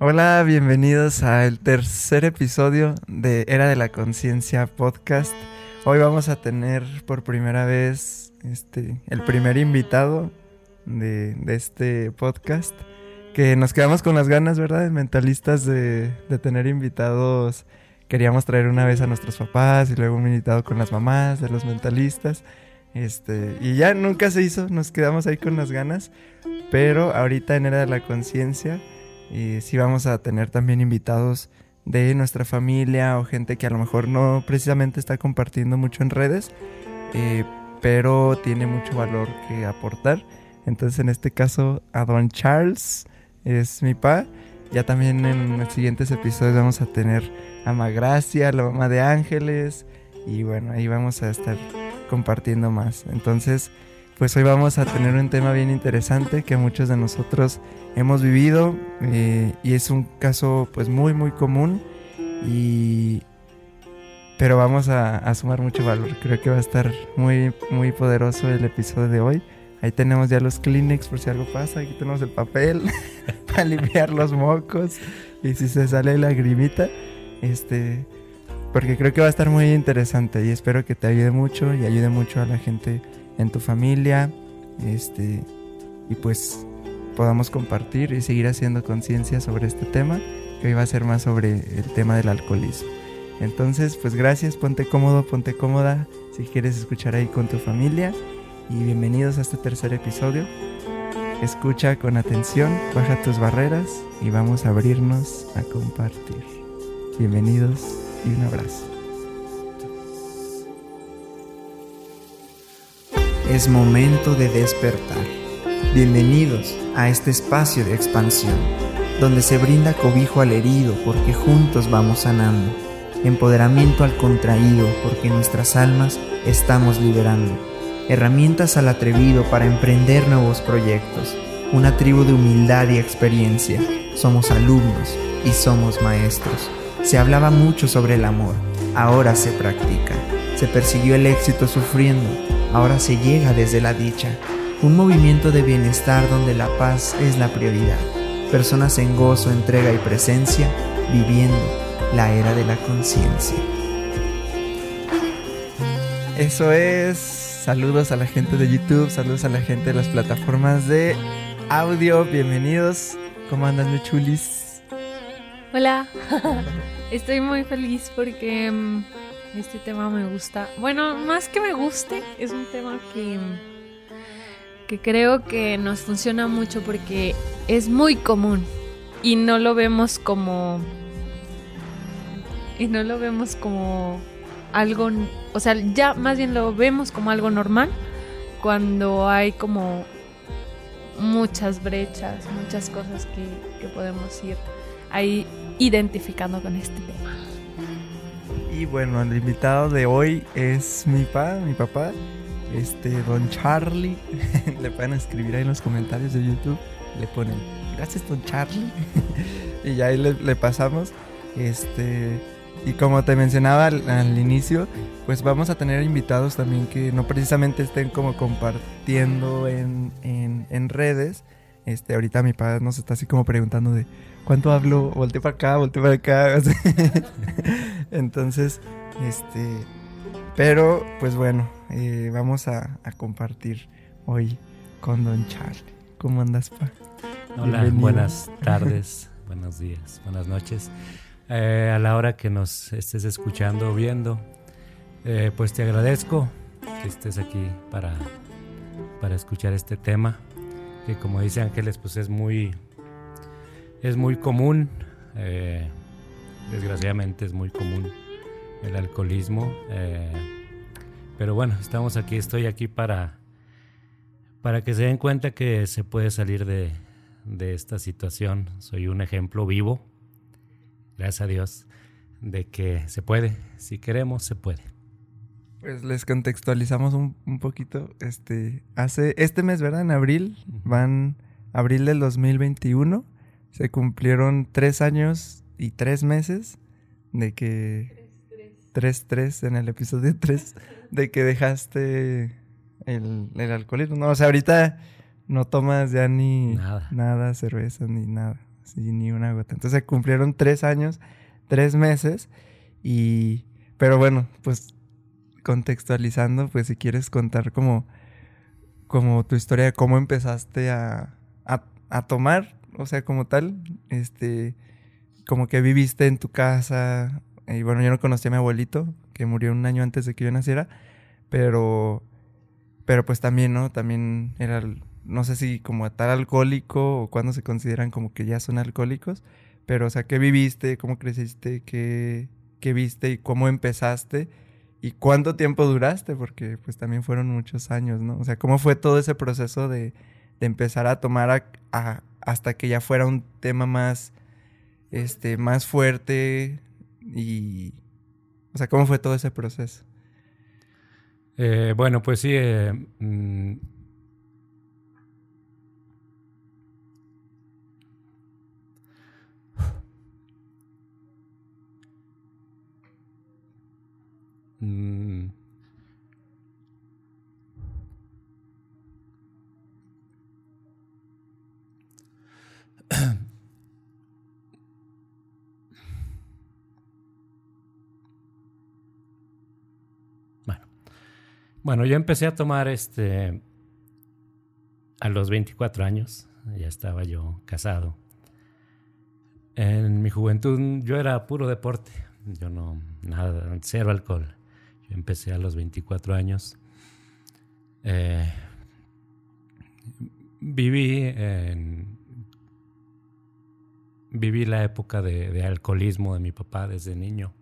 Hola, bienvenidos al tercer episodio de Era de la Conciencia podcast. Hoy vamos a tener por primera vez este, el primer invitado de, este podcast. Que nos quedamos con las ganas, ¿verdad? De mentalistas de, de tener invitados. Queríamos traer una vez a nuestros papás y luego un invitado con las mamás de los mentalistas. Este, y ya nunca se hizo, nos quedamos ahí con las ganas. Pero ahorita en Era de la Conciencia y sí vamos a tener también invitados de nuestra familia o gente que a lo mejor no precisamente está compartiendo mucho en redes, eh, pero tiene mucho valor que aportar. Entonces en este caso a Don Charles es mi pa. Ya también en los siguientes episodios vamos a tener a Magracia, la mamá de Ángeles. Y bueno, ahí vamos a estar compartiendo más. Entonces, pues hoy vamos a tener un tema bien interesante que muchos de nosotros hemos vivido eh, y es un caso pues muy muy común y pero vamos a, sumar mucho valor. Creo que va a estar muy muy poderoso el episodio de hoy. Ahí tenemos ya los Kleenex por si algo pasa. Aquí tenemos el papel para limpiar los mocos y si se sale la grimita, este porque creo que va a estar muy interesante y espero que te ayude mucho y ayude mucho a la gente en tu familia, este, y pues podamos compartir y seguir haciendo conciencia sobre este tema, que hoy va a ser más sobre el tema del alcoholismo. Entonces, pues gracias, ponte cómodo, ponte cómoda si quieres escuchar ahí con tu familia y bienvenidos a este tercer episodio. Escucha con atención, baja tus barreras y vamos a abrirnos a compartir. Bienvenidos y un abrazo. Es momento de despertar. Bienvenidos a este espacio de expansión, donde se brinda cobijo al herido porque juntos vamos sanando, empoderamiento al contraído porque nuestras almas estamos liberando, herramientas al atrevido para emprender nuevos proyectos, una tribu de humildad y experiencia. Somos alumnos y somos maestros. Se hablaba mucho sobre el amor, ahora se practica. Se persiguió el éxito sufriendo ahora se llega desde la dicha, un movimiento de bienestar donde la paz es la prioridad, personas en gozo, entrega y presencia, viviendo la era de la conciencia. Eso es, saludos a la gente de YouTube, saludos a la gente de las plataformas de audio, bienvenidos, ¿cómo andan mi chulis? Hola, estoy muy feliz porque mm, este tema me gusta. Bueno, más que me guste, es un tema que, que creo que nos funciona mucho porque es muy común y no lo vemos como... Y no lo vemos como algo... O sea, ya más bien lo vemos como algo normal cuando hay como muchas brechas, muchas cosas que, que podemos ir ahí identificando con este tema. Y bueno, el invitado de hoy es mi pa, mi papá, este Don Charlie. le pueden escribir ahí en los comentarios de YouTube. Le ponen, gracias Don Charlie. y ya ahí le, pasamos. Este. Y como te mencionaba al, inicio, pues vamos a tener invitados también que no precisamente estén como compartiendo en, en, redes. Este, ahorita mi padre nos está así como preguntando de ¿cuánto hablo? Volté para acá, volteé para acá. Entonces, este, pero pues bueno, eh, vamos a, compartir hoy con Don Charlie. ¿Cómo andas, pa? Hola, buenas tardes, buenos días, buenas noches. Eh, a la hora que nos estés escuchando o viendo, eh, pues te agradezco que estés aquí para, para escuchar este tema, que como dice Ángeles, pues es muy es muy común, eh, desgraciadamente es muy común el alcoholismo, eh, pero bueno, estamos aquí, estoy aquí para, para que se den cuenta que se puede salir de, de esta situación. Soy un ejemplo vivo, gracias a Dios, de que se puede, si queremos, se puede. Pues les contextualizamos un, un, poquito. Este, hace este mes, ¿verdad? En abril, van abril del 2021 se cumplieron tres años y tres meses de que... Tres, tres, en el episodio tres, de que dejaste el, alcoholismo. No, o sea, ahorita no tomas ya ni nada, cerveza ni nada. Sí, ni una gota. Entonces cumplieron tres años, tres meses y... Pero bueno, pues contextualizando, pues si quieres contar como, como tu historia de cómo empezaste a, a, tomar, o sea, como tal, este, como que viviste en tu casa. Y bueno, yo no conocí a mi abuelito, que murió un año antes de que yo naciera, pero, pero pues también, ¿no? También era, no sé si como tal alcohólico o cuando se consideran como que ya son alcohólicos, pero o sea, ¿qué viviste? ¿Cómo creciste? ¿Qué, qué viste? ¿Y cómo empezaste? ¿Y cuánto tiempo duraste? Porque pues también fueron muchos años, ¿no? O sea, ¿cómo fue todo ese proceso de, de empezar a tomar hasta que ya fuera un tema más, este, más fuerte y... O sea, ¿cómo fue todo ese proceso? Eh, bueno, pues sí, eh, mm, Mm. Bueno, bueno, yo empecé a tomar este a los 24 años, ya estaba yo casado. En mi juventud yo era puro deporte, yo no, nada, cero alcohol empecé a los 24 años. Eh, viví en, viví la época de, alcoholismo de mi papá desde niño.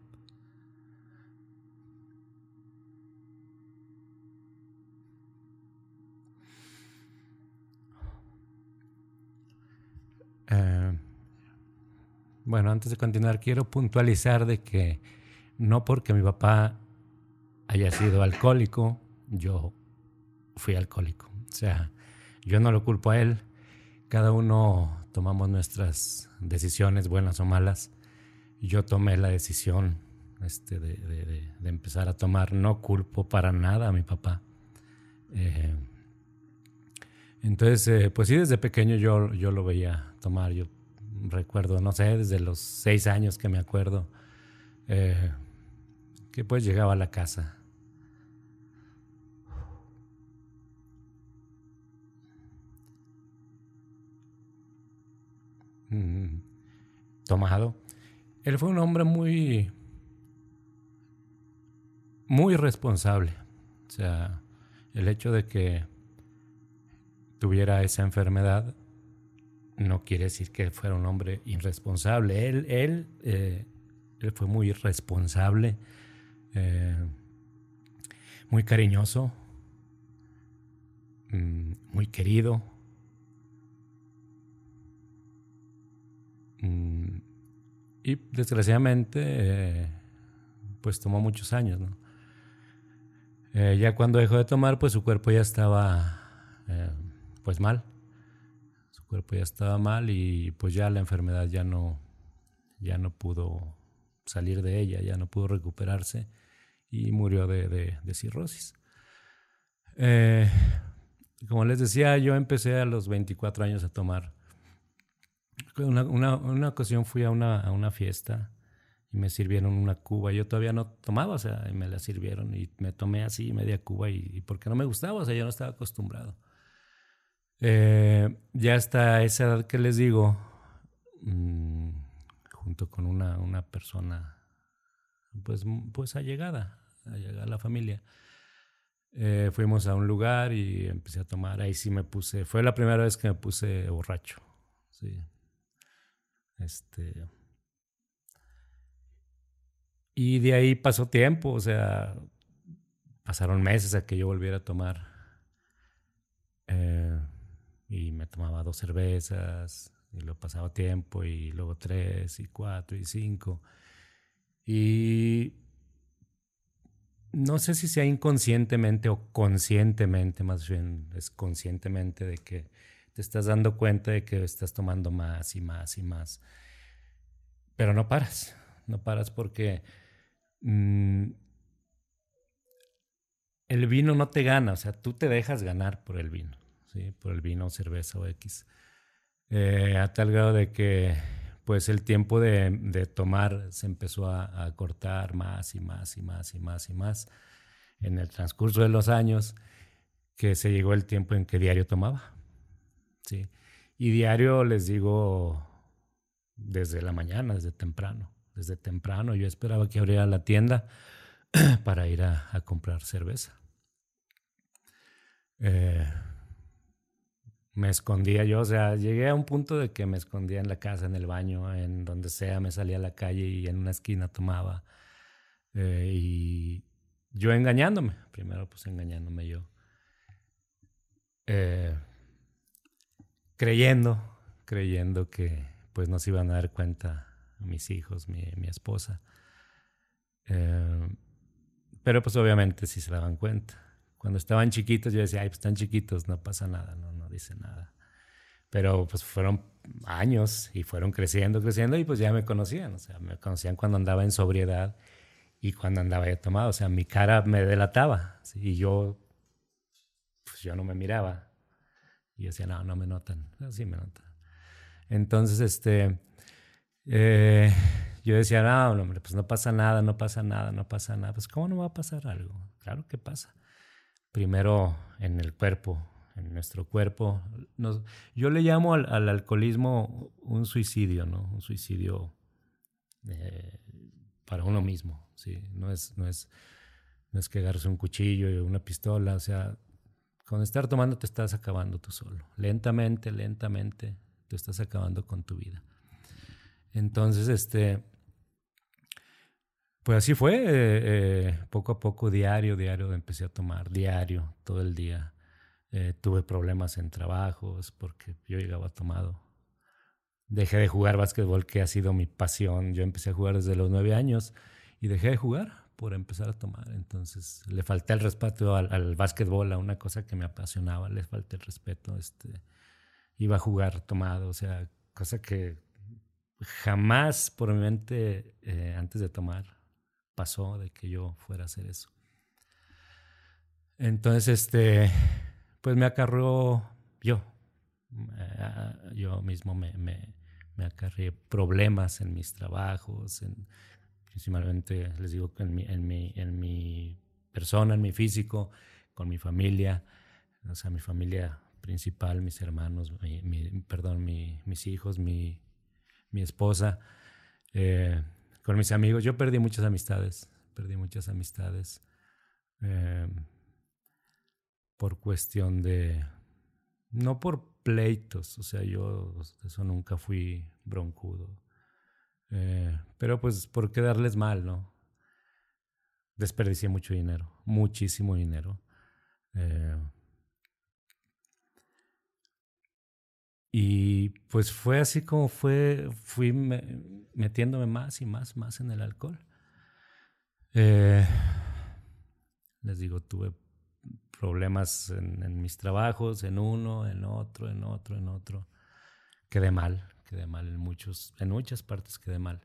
Eh, bueno, antes de continuar, quiero puntualizar de que no porque mi papá haya sido alcohólico, yo fui alcohólico. O sea, yo no lo culpo a él. Cada uno tomamos nuestras decisiones, buenas o malas. Yo tomé la decisión este, de, empezar a tomar. No culpo para nada a mi papá. Eh, entonces, eh, pues sí, desde pequeño yo, yo lo veía tomar. Yo recuerdo, no sé, desde los seis años que me acuerdo, eh, que pues llegaba a la casa tomado. Él fue un hombre muy, muy responsable. O sea, el hecho de que tuviera esa enfermedad no quiere decir que fuera un hombre irresponsable. Él, él, eh, fue muy responsable, eh, muy cariñoso, mm, muy querido y desgraciadamente, eh, pues tomó muchos años. Eh, ya cuando dejó de tomar, pues su cuerpo ya estaba, eh, pues mal. Su cuerpo ya estaba mal y pues ya la enfermedad ya no, ya no pudo salir de ella, ya no pudo recuperarse y murió de, de cirrosis. como les decía, yo empecé a los 24 años a tomar una, una, ocasión fui a una, a una fiesta y me sirvieron una cuba. Yo todavía no tomaba, o sea, y me la sirvieron y me tomé así media cuba y, porque no me gustaba, o sea, yo no estaba acostumbrado. Eh, ya hasta esa edad que les digo, mm, junto con una, una persona, pues, pues allegada, allegada a la familia, eh, fuimos a un lugar y empecé a tomar. Ahí sí me puse, fue la primera vez que me puse borracho. Sí, este. Y de ahí pasó tiempo, o sea, pasaron meses a que yo volviera a tomar. Eh, y me tomaba dos cervezas, y lo pasaba tiempo, y luego tres, y cuatro, y cinco. Y no sé si sea inconscientemente o conscientemente, más bien es conscientemente de que te estás dando cuenta de que estás tomando más y más y más. Pero no paras, no paras porque mm, el vino no te gana, o sea, tú te dejas ganar por el vino, ¿sí? por el vino, cerveza o X. eh, a tal grado de que pues el tiempo de, tomar se empezó a, cortar más y más y más y más y más en el transcurso de los años que se llegó el tiempo en que diario tomaba. ¿Sí? Y diario les digo desde la mañana, desde temprano. Desde temprano yo esperaba que abriera la tienda para ir a, comprar cerveza. Eh, me escondía yo, o sea, llegué a un punto de que me escondía en la casa, en el baño, en donde sea, me salía a la calle y en una esquina tomaba. Eh, y yo engañándome, primero pues engañándome yo. Eh, creyendo, creyendo que pues no se iban a dar cuenta mis hijos, mi, mi esposa. Eh, pero pues obviamente sí se daban cuenta. Cuando estaban chiquitos yo decía, ay, pues están chiquitos, no pasa nada, no, no dice nada. Pero pues fueron años y fueron creciendo, creciendo y pues ya me conocían, o sea, me conocían cuando andaba en sobriedad y cuando andaba ya tomado, o sea, mi cara me delataba y yo, pues yo no me miraba. Y yo decía, no, no me notan, sí me notan. Entonces, este, eh, yo decía, no, hombre, pues no pasa nada, no pasa nada, no pasa nada. Pues, ¿cómo no va a pasar algo? Claro que pasa primero en el cuerpo, en nuestro cuerpo. yo le llamo al, alcoholismo un suicidio, ¿no? Un suicidio eh, para uno mismo, ¿sí? No es, no, es, no es que agarres un cuchillo y una pistola, o sea, con estar tomando te estás acabando tú solo. Lentamente, lentamente te estás acabando con tu vida. Entonces, este, pues así fue, eh, eh, poco a poco, diario, diario empecé a tomar, diario, todo el día. Eh, tuve problemas en trabajos porque yo llegaba tomado. Dejé de jugar básquetbol, que ha sido mi pasión. Yo empecé a jugar desde los nueve años y dejé de jugar por empezar a tomar. Entonces le falté el respeto al, al básquetbol, a una cosa que me apasionaba, le falté el respeto. Este, iba a jugar tomado, o sea, cosa que jamás por mi mente antes de tomar pasó de que yo fuera a hacer eso. Entonces, este, pues me acarreó yo. Eh, yo mismo me, me, me acarreé problemas en mis trabajos, en, principalmente, les digo, en mi, en, mi, en mi persona, en mi físico, con mi familia, o sea, mi familia principal, mis hermanos, mi, perdón, mi, mis hijos, mi, mi esposa. Eh, con mis amigos. Yo perdí muchas amistades, perdí muchas amistades em, por cuestión de, no por pleitos, o sea, yo eso nunca fui broncudo, eh, pero pues por quedarles mal, ¿no? Desperdicié mucho dinero, muchísimo dinero. Eh, Y pues fue así como fue, fui metiéndome más y más, más en el alcohol. Eh, les digo, tuve problemas en, mis trabajos, en uno, en otro, en otro, en otro. Quedé mal, quedé mal en muchos, en muchas partes quedé mal.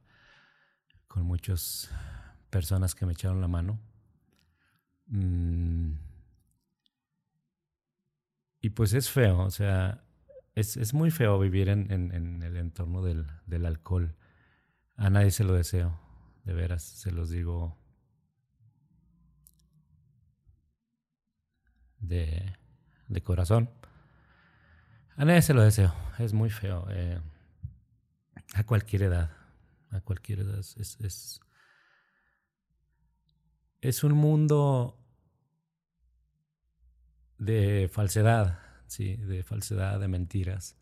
Con muchas personas que me echaron la mano. Mm. Y pues es feo, o sea, es, es muy feo vivir en, en, el entorno del, del, alcohol. A nadie se lo deseo, de veras, se los digo de, de corazón. A nadie se lo deseo, es muy feo. Eh, a cualquier edad, a cualquier edad. Es, es, es un mundo de falsedad ¿sí? de falsedad, de mentiras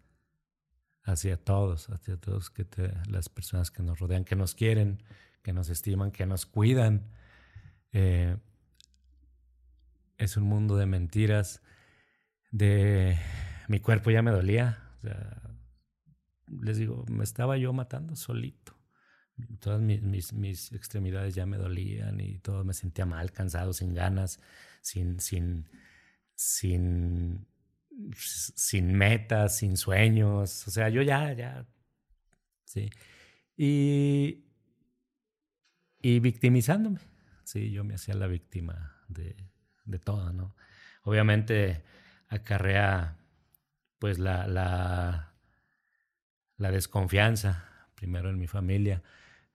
hacia todos, hacia todos que las personas que nos rodean, que nos quieren, que nos estiman, que nos cuidan. Eh, es un mundo de mentiras, de mi cuerpo ya me dolía. Les digo, me estaba yo matando solito. Todas mis, mis, extremidades ya me dolían y todo me sentía mal, cansado, sin ganas, sin, sin, sin sin metas, sin sueños. O sea, yo ya, ya. Sí. Y, y victimizándome. Sí, yo me hacía la víctima de, de todo, ¿no? Obviamente acarrea, pues, la, la, la desconfianza, primero en mi familia,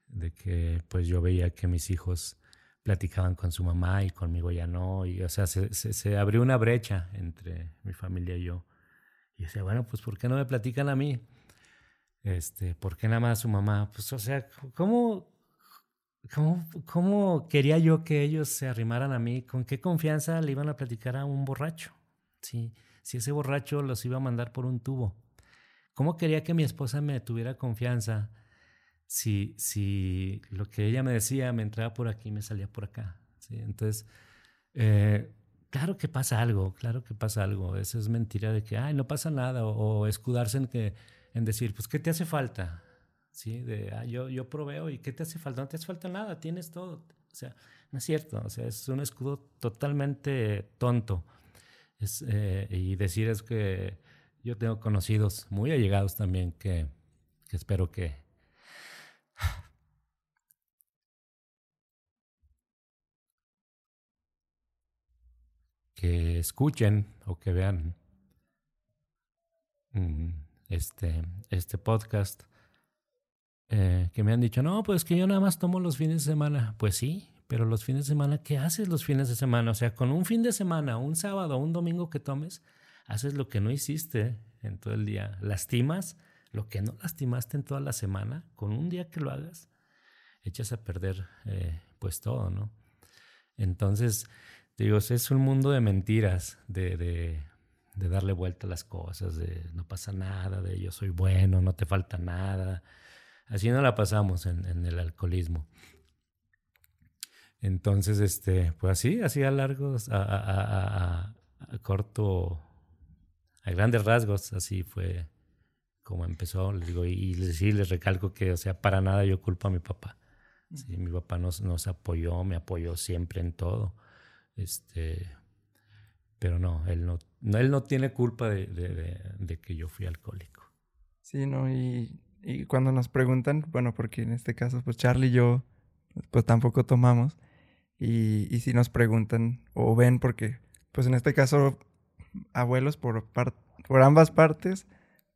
de que pues yo veía que mis hijos platicaban con su mamá y conmigo ya no, y o sea, se, se, abrió una brecha entre mi familia y yo. Y decía, bueno, pues ¿por qué no me platican a mí? Este, ¿por qué nada más su mamá? Pues, o sea, ¿cómo, cómo, cómo quería yo que ellos se arrimaran a mí? ¿Con qué confianza le iban a platicar a un borracho? Si ese borracho los iba a mandar por un tubo. ¿Cómo quería que mi esposa me tuviera confianza si, si lo que ella me decía me entraba por aquí y me salía por acá? ¿sí? Entonces, eh, claro que pasa algo, claro que pasa algo. Eso es mentira de que, ay, no pasa nada, o, escudarse en, que, en decir, pues, ¿qué te hace falta? ¿Sí? De, ah, yo, yo proveo y ¿qué te hace falta? No te hace falta nada, tienes todo. O sea, no es cierto, o sea, es un escudo totalmente tonto. Eh, y decir es que yo tengo conocidos muy allegados también que, espero que, que escuchen o que vean mm, este, este podcast, eh, que me han dicho, no, pues que yo nada más tomo los fines de semana. Pues sí, pero los fines de semana, ¿qué haces los fines de semana? O sea, con un fin de semana, un sábado, un domingo que tomes, haces lo que no hiciste en todo el día. Lastimas lo que no lastimaste en toda la semana. Con un día que lo hagas, echas a perder eh, pues todo, ¿no? Entonces, digo, es un mundo de mentiras, de, de, darle vuelta a las cosas, de no pasa nada, de yo soy bueno, no te falta nada. Así no la pasamos en, el alcoholismo. Entonces, este, pues así, así a largos, a, a corto a grandes rasgos, así fue como empezó. Les digo, y, sí, les recalco que, o sea, para nada yo culpo a mi papá. Sí, mi papá nos, nos apoyó, me apoyó siempre en todo. Este, pero no, él no, no él no tiene culpa de, de, que yo fui alcohólico. Sí, no, y, y, cuando nos preguntan, bueno, porque en este caso, pues Charlie y yo, pues tampoco tomamos. Y, y si nos preguntan o ven, porque, pues en este caso abuelos por, por ambas partes,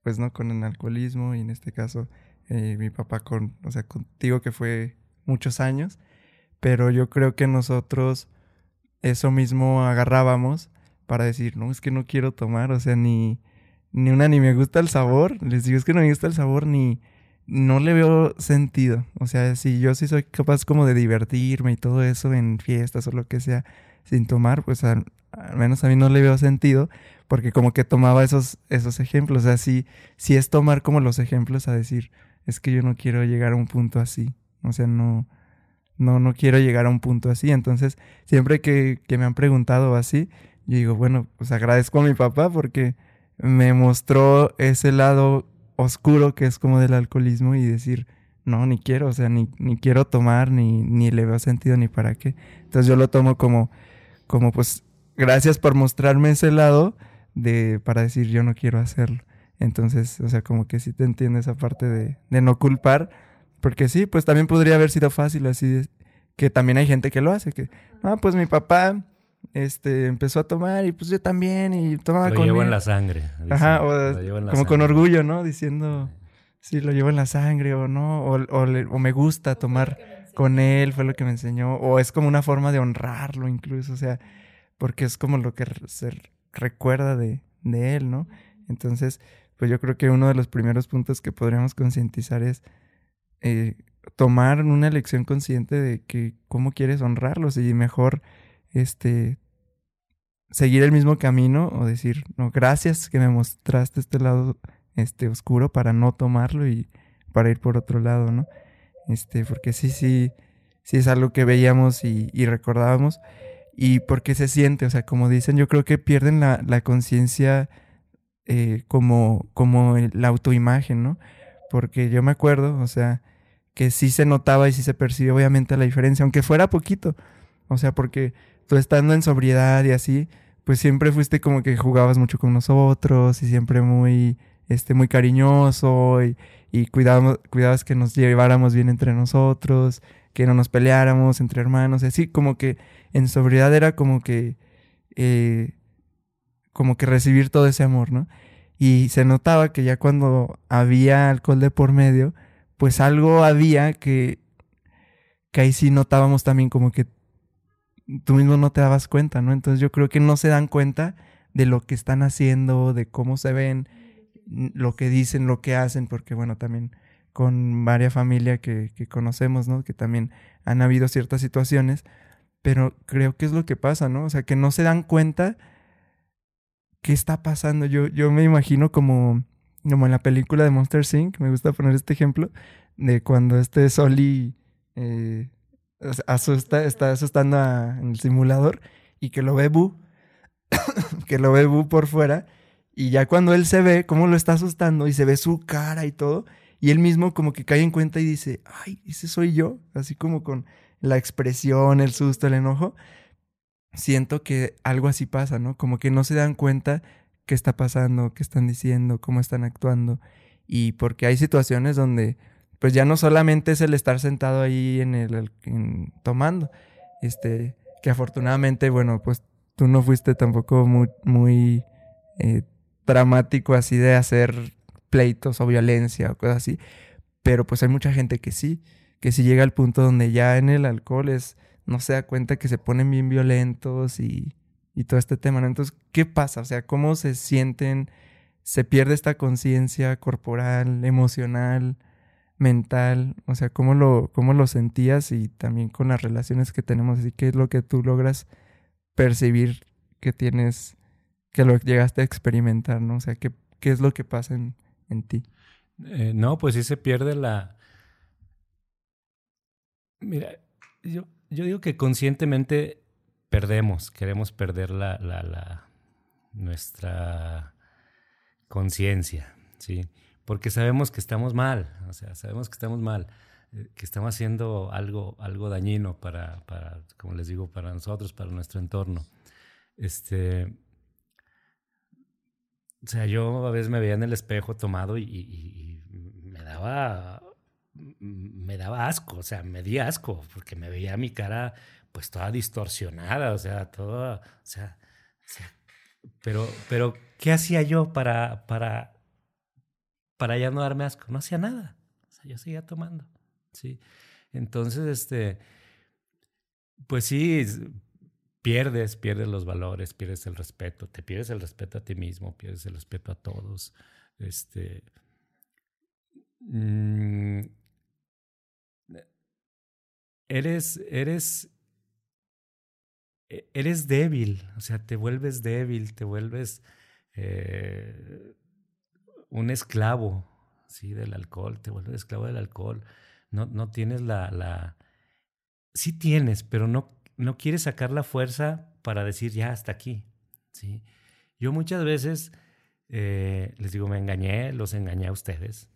pues no con el alcoholismo y en este caso eh, mi papá con, o sea, contigo que fue muchos años, pero yo creo que nosotros eso mismo agarrábamos para decir, no, es que no quiero tomar, o sea, ni, ni una ni me gusta el sabor, les digo, es que no me gusta el sabor ni no le veo sentido, o sea, si yo sí soy capaz como de divertirme y todo eso en fiestas o lo que sea sin tomar, pues al, al menos a mí no le veo sentido, porque como que tomaba esos, esos ejemplos. O sea, sí, es tomar como los ejemplos a decir, es que yo no quiero llegar a un punto así. O sea, no, no, no quiero llegar a un punto así. Entonces, siempre que, que me han preguntado así, yo digo, bueno, pues agradezco a mi papá porque me mostró ese lado oscuro que es como del alcoholismo y decir, no, ni quiero, o sea, ni, ni quiero tomar, ni, ni le veo sentido ni para qué. Entonces yo lo tomo como, como pues gracias por mostrarme ese lado de para decir yo no quiero hacerlo. Entonces, o sea, como que sí te entiendo esa parte de, de no culpar, porque sí, pues también podría haber sido fácil así, que también hay gente que lo hace, que, ah, pues mi papá este, empezó a tomar y pues yo también y tomaba lo llevo en la sangre. Ajá, o como con orgullo, ¿no? Diciendo, sí, lo llevo en la sangre o no, o, o, o me gusta tomar con él, fue lo que me enseñó, o es como una forma de honrarlo incluso, o sea, porque es como lo que se recuerda de, de él, ¿no? Entonces, pues yo creo que uno de los primeros puntos que podríamos concientizar es eh, tomar una elección consciente de que cómo quieres honrarlos y mejor este seguir el mismo camino o decir, no, gracias que me mostraste este lado este oscuro para no tomarlo y para ir por otro lado, ¿no? Este, porque sí, sí, sí es algo que veíamos y, y recordábamos y porque se siente, o sea, como dicen, yo creo que pierden la, la conciencia eh, como, como la autoimagen, ¿no? Porque yo me acuerdo, o sea, que sí se notaba y sí se percibió obviamente la diferencia, aunque fuera poquito, o sea, porque tú estando en sobriedad y así, pues siempre fuiste como que jugabas mucho con nosotros y siempre muy, este, muy cariñoso y, y cuidabas, cuidabas que nos lleváramos bien entre nosotros, que no nos peleáramos entre hermanos, así como que en sobriedad era como que, eh, como que recibir todo ese amor, ¿no? Y se notaba que ya cuando había alcohol de por medio, pues algo había que, que ahí sí notábamos también como que tú mismo no te dabas cuenta, ¿no? Entonces yo creo que no se dan cuenta de lo que están haciendo, de cómo se ven, lo que dicen, lo que hacen, porque bueno, también con varias familias que, conocemos, ¿no? Que también han habido ciertas situaciones, pero creo que es lo que pasa, ¿no? O sea, que no se dan cuenta qué está pasando. Yo, yo me imagino como, como en la película de Monster Inc., me gusta poner este ejemplo, de cuando este Soli eh, asusta, está asustando en el simulador y que lo ve Bu, que lo ve Bu por fuera, y ya cuando él se ve cómo lo está asustando y se ve su cara y todo, y él mismo como que cae en cuenta y dice, ay, ese soy yo, así como con la expresión, el susto, el enojo, siento que algo así pasa, ¿no? Como que no se dan cuenta qué está pasando, qué están diciendo, cómo están actuando, y porque hay situaciones donde pues ya no solamente es el estar sentado ahí en el tomando, este, que afortunadamente, bueno, pues tú no fuiste tampoco muy, muy eh, dramático así de hacer pleitos o violencia o cosas así, pero pues hay mucha gente que sí, que sí llega al punto donde ya en el alcohol es, no se da cuenta que se ponen bien violentos y, y todo este tema, ¿no? Entonces, ¿qué pasa? O sea, ¿cómo se sienten? ¿Se pierde esta conciencia corporal, emocional? mental, o sea, cómo lo, cómo lo sentías y también con las relaciones que tenemos, así que es lo que tú logras percibir que tienes, que lo llegaste a experimentar, ¿no? O sea, ¿qué, qué es lo que pasa en, en ti? Eh, no, pues sí se pierde la... Mira, yo, yo digo que conscientemente perdemos, queremos perder la, la, la nuestra conciencia, ¿sí? porque sabemos que estamos mal, o sea, sabemos que estamos mal, eh, que estamos haciendo algo, algo dañino para, para, como les digo, para nosotros, para nuestro entorno. Este, o sea, yo a veces me veía en el espejo tomado y, me daba, me daba asco, o sea, me di asco, porque me veía mi cara pues toda distorsionada, o sea, toda, o sea, o sea pero, pero, ¿qué hacía yo para, para para ya no darme asco. No hacía nada. O sea, yo seguía tomando. Sí. Entonces, este, pues sí, pierdes, pierdes los valores, pierdes el respeto, te pierdes el respeto a ti mismo, pierdes el respeto a todos. Este. Mm, eres, eres, e, eres débil, o sea, te vuelves débil, te vuelves eh, un esclavo, ¿sí? Del alcohol, te vuelves esclavo del alcohol. No, no tienes la, la... Sí tienes, pero no, no quieres sacar la fuerza para decir ya hasta aquí, ¿sí? Yo muchas veces eh, les digo, me engañé, los engañé a ustedes,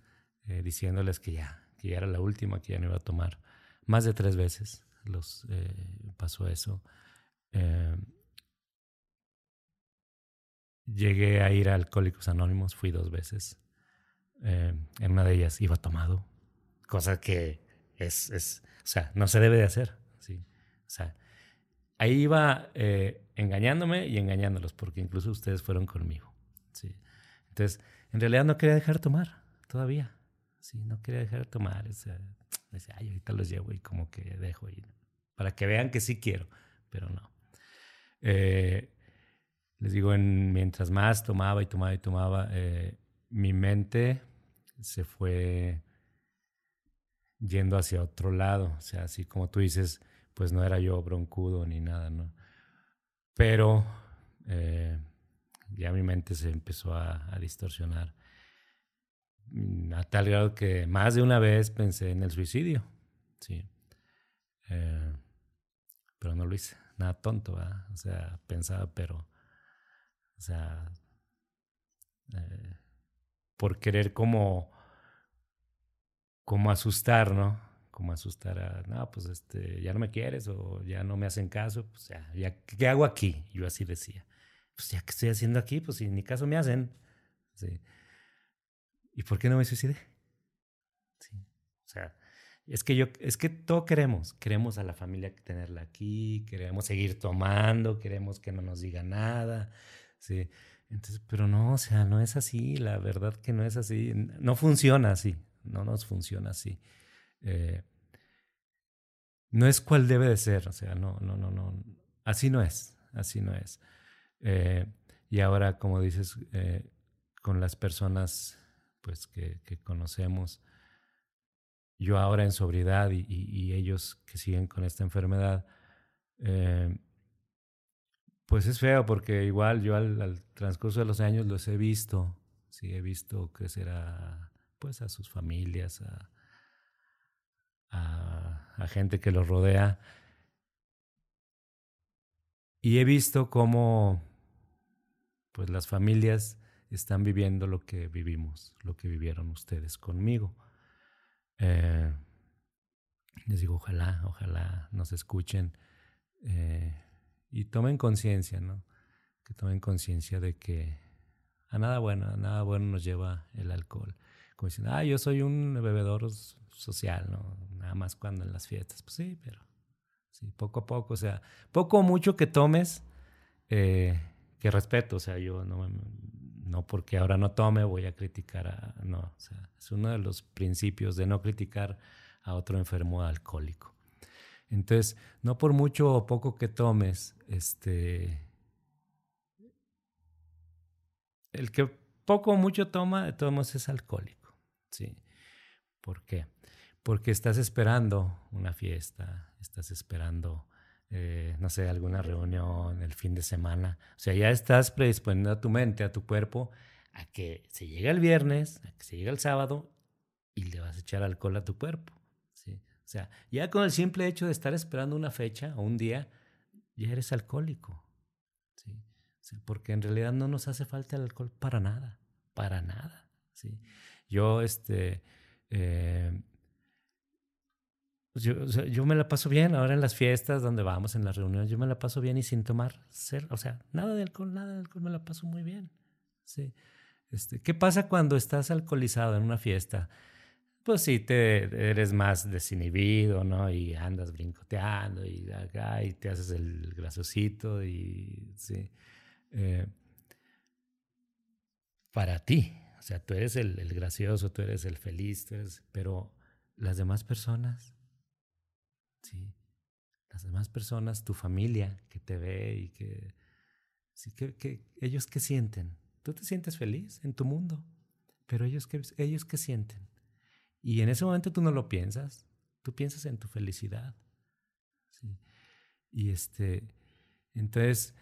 eh, diciéndoles que ya, que ya era la última, que ya no iba a tomar. Más de tres veces los eh, pasó eso. Llegué a ir a Alcohólicos Anónimos, fui dos veces. En una de ellas iba tomado, cosa que es, es, o sea, no se debe de hacer. ¿sí? O sea, ahí iba eh, engañándome y engañándolos, porque incluso ustedes fueron conmigo. ¿sí? Entonces, en realidad no quería dejar de tomar todavía. Sí, no quería dejar de tomar. O sea, decía, ay, ahorita los llevo y como que dejo ir. Para que vean que sí quiero, pero no. Eh, les digo, en, mientras más tomaba y tomaba y tomaba, eh, mi mente se fue yendo hacia otro lado. O sea, así como tú dices, pues no era yo broncudo ni nada, ¿no? Pero eh, ya mi mente se empezó a, distorsionar. Mm, a tal grado que más de una vez pensé en el suicidio. Sí. Eh, pero no lo hice. Nada tonto, ¿verdad? O sea, pensaba, pero o sea, eh, por querer como, como asustar, ¿no? Como asustar a, no, pues este, ya no me quieres o ya no me hacen caso, pues ya, ¿qué hago aquí? Yo así decía. Pues ya, ¿qué estoy haciendo aquí? Pues si ni caso me hacen. Sí. ¿Y por qué no me suicidé? O sea, es que yo, es que todo queremos. Queremos a la familia tenerla aquí, queremos seguir tomando, queremos que no nos diga nada, ¿sí? Entonces, pero no, o sea, no es así, la verdad que no es así, no funciona así, no nos funciona así. Eh, no es cual debe de ser, o sea, no, no, no, no, así no es, así no es. Eh, y ahora, como dices, eh, con las personas pues que, conocemos, yo ahora en sobriedad y, ellos que siguen con esta enfermedad, pues es feo porque igual yo al, transcurso de los años los he visto, sí, he visto crecer a, pues a sus familias, a, a, gente que los rodea. Y he visto cómo pues las familias están viviendo lo que vivimos, lo que vivieron ustedes conmigo. Eh, les digo, ojalá, ojalá nos escuchen eh, y tomen conciencia, ¿no? Que tomen conciencia de que a nada bueno, a nada bueno nos lleva el alcohol. Como ah, yo soy un bebedor social. Nada más cuando en las fiestas. Pues sí, pero sí, poco a poco, o sea, poco o mucho que tomes, eh, que respeto, o sea, yo no, no porque ahora no tome voy a criticar a, no, o sea, es uno de los principios de no criticar a otro enfermo alcohólico. Entonces, no por mucho o poco que tomes, este, el que poco o mucho toma, de todos modos es alcohólico, ¿sí? ¿Por qué? Porque estás esperando una fiesta, estás esperando eh, no sé, alguna reunión el fin de semana. O sea, ya estás predisponiendo a tu mente, a tu cuerpo, a que se llegue el viernes, a que se llegue el sábado y le vas a echar alcohol a tu cuerpo. O sea, ya con el simple hecho de estar esperando una fecha o un día, ya eres alcohólico. ¿sí? porque en realidad no nos hace falta el alcohol para nada, para nada. ¿sí? Yo, este, eh, pues yo, yo me la paso bien ahora en las fiestas donde vamos, en las reuniones, yo me la paso bien y sin tomar, ser, o sea, nada de alcohol, nada de alcohol, me la paso muy bien. Sí. Este, ¿Qué pasa cuando estás alcoholizado en una fiesta? Pues sí, te, eres más desinhibido, ¿no? Y andas brincoteando y acá y te haces el grasosito y sí. Eh, para ti, o sea, tú eres el, el, gracioso, tú eres el feliz, tú eres, pero las demás personas ¿sí? Las demás personas, tu familia que te ve y que, sí, que, ellos qué sienten. Tú te sientes feliz en tu mundo, pero ellos qué, ellos qué sienten. Y en ese momento tú no lo piensas, tú piensas en tu felicidad. ¿sí? Y este, entonces,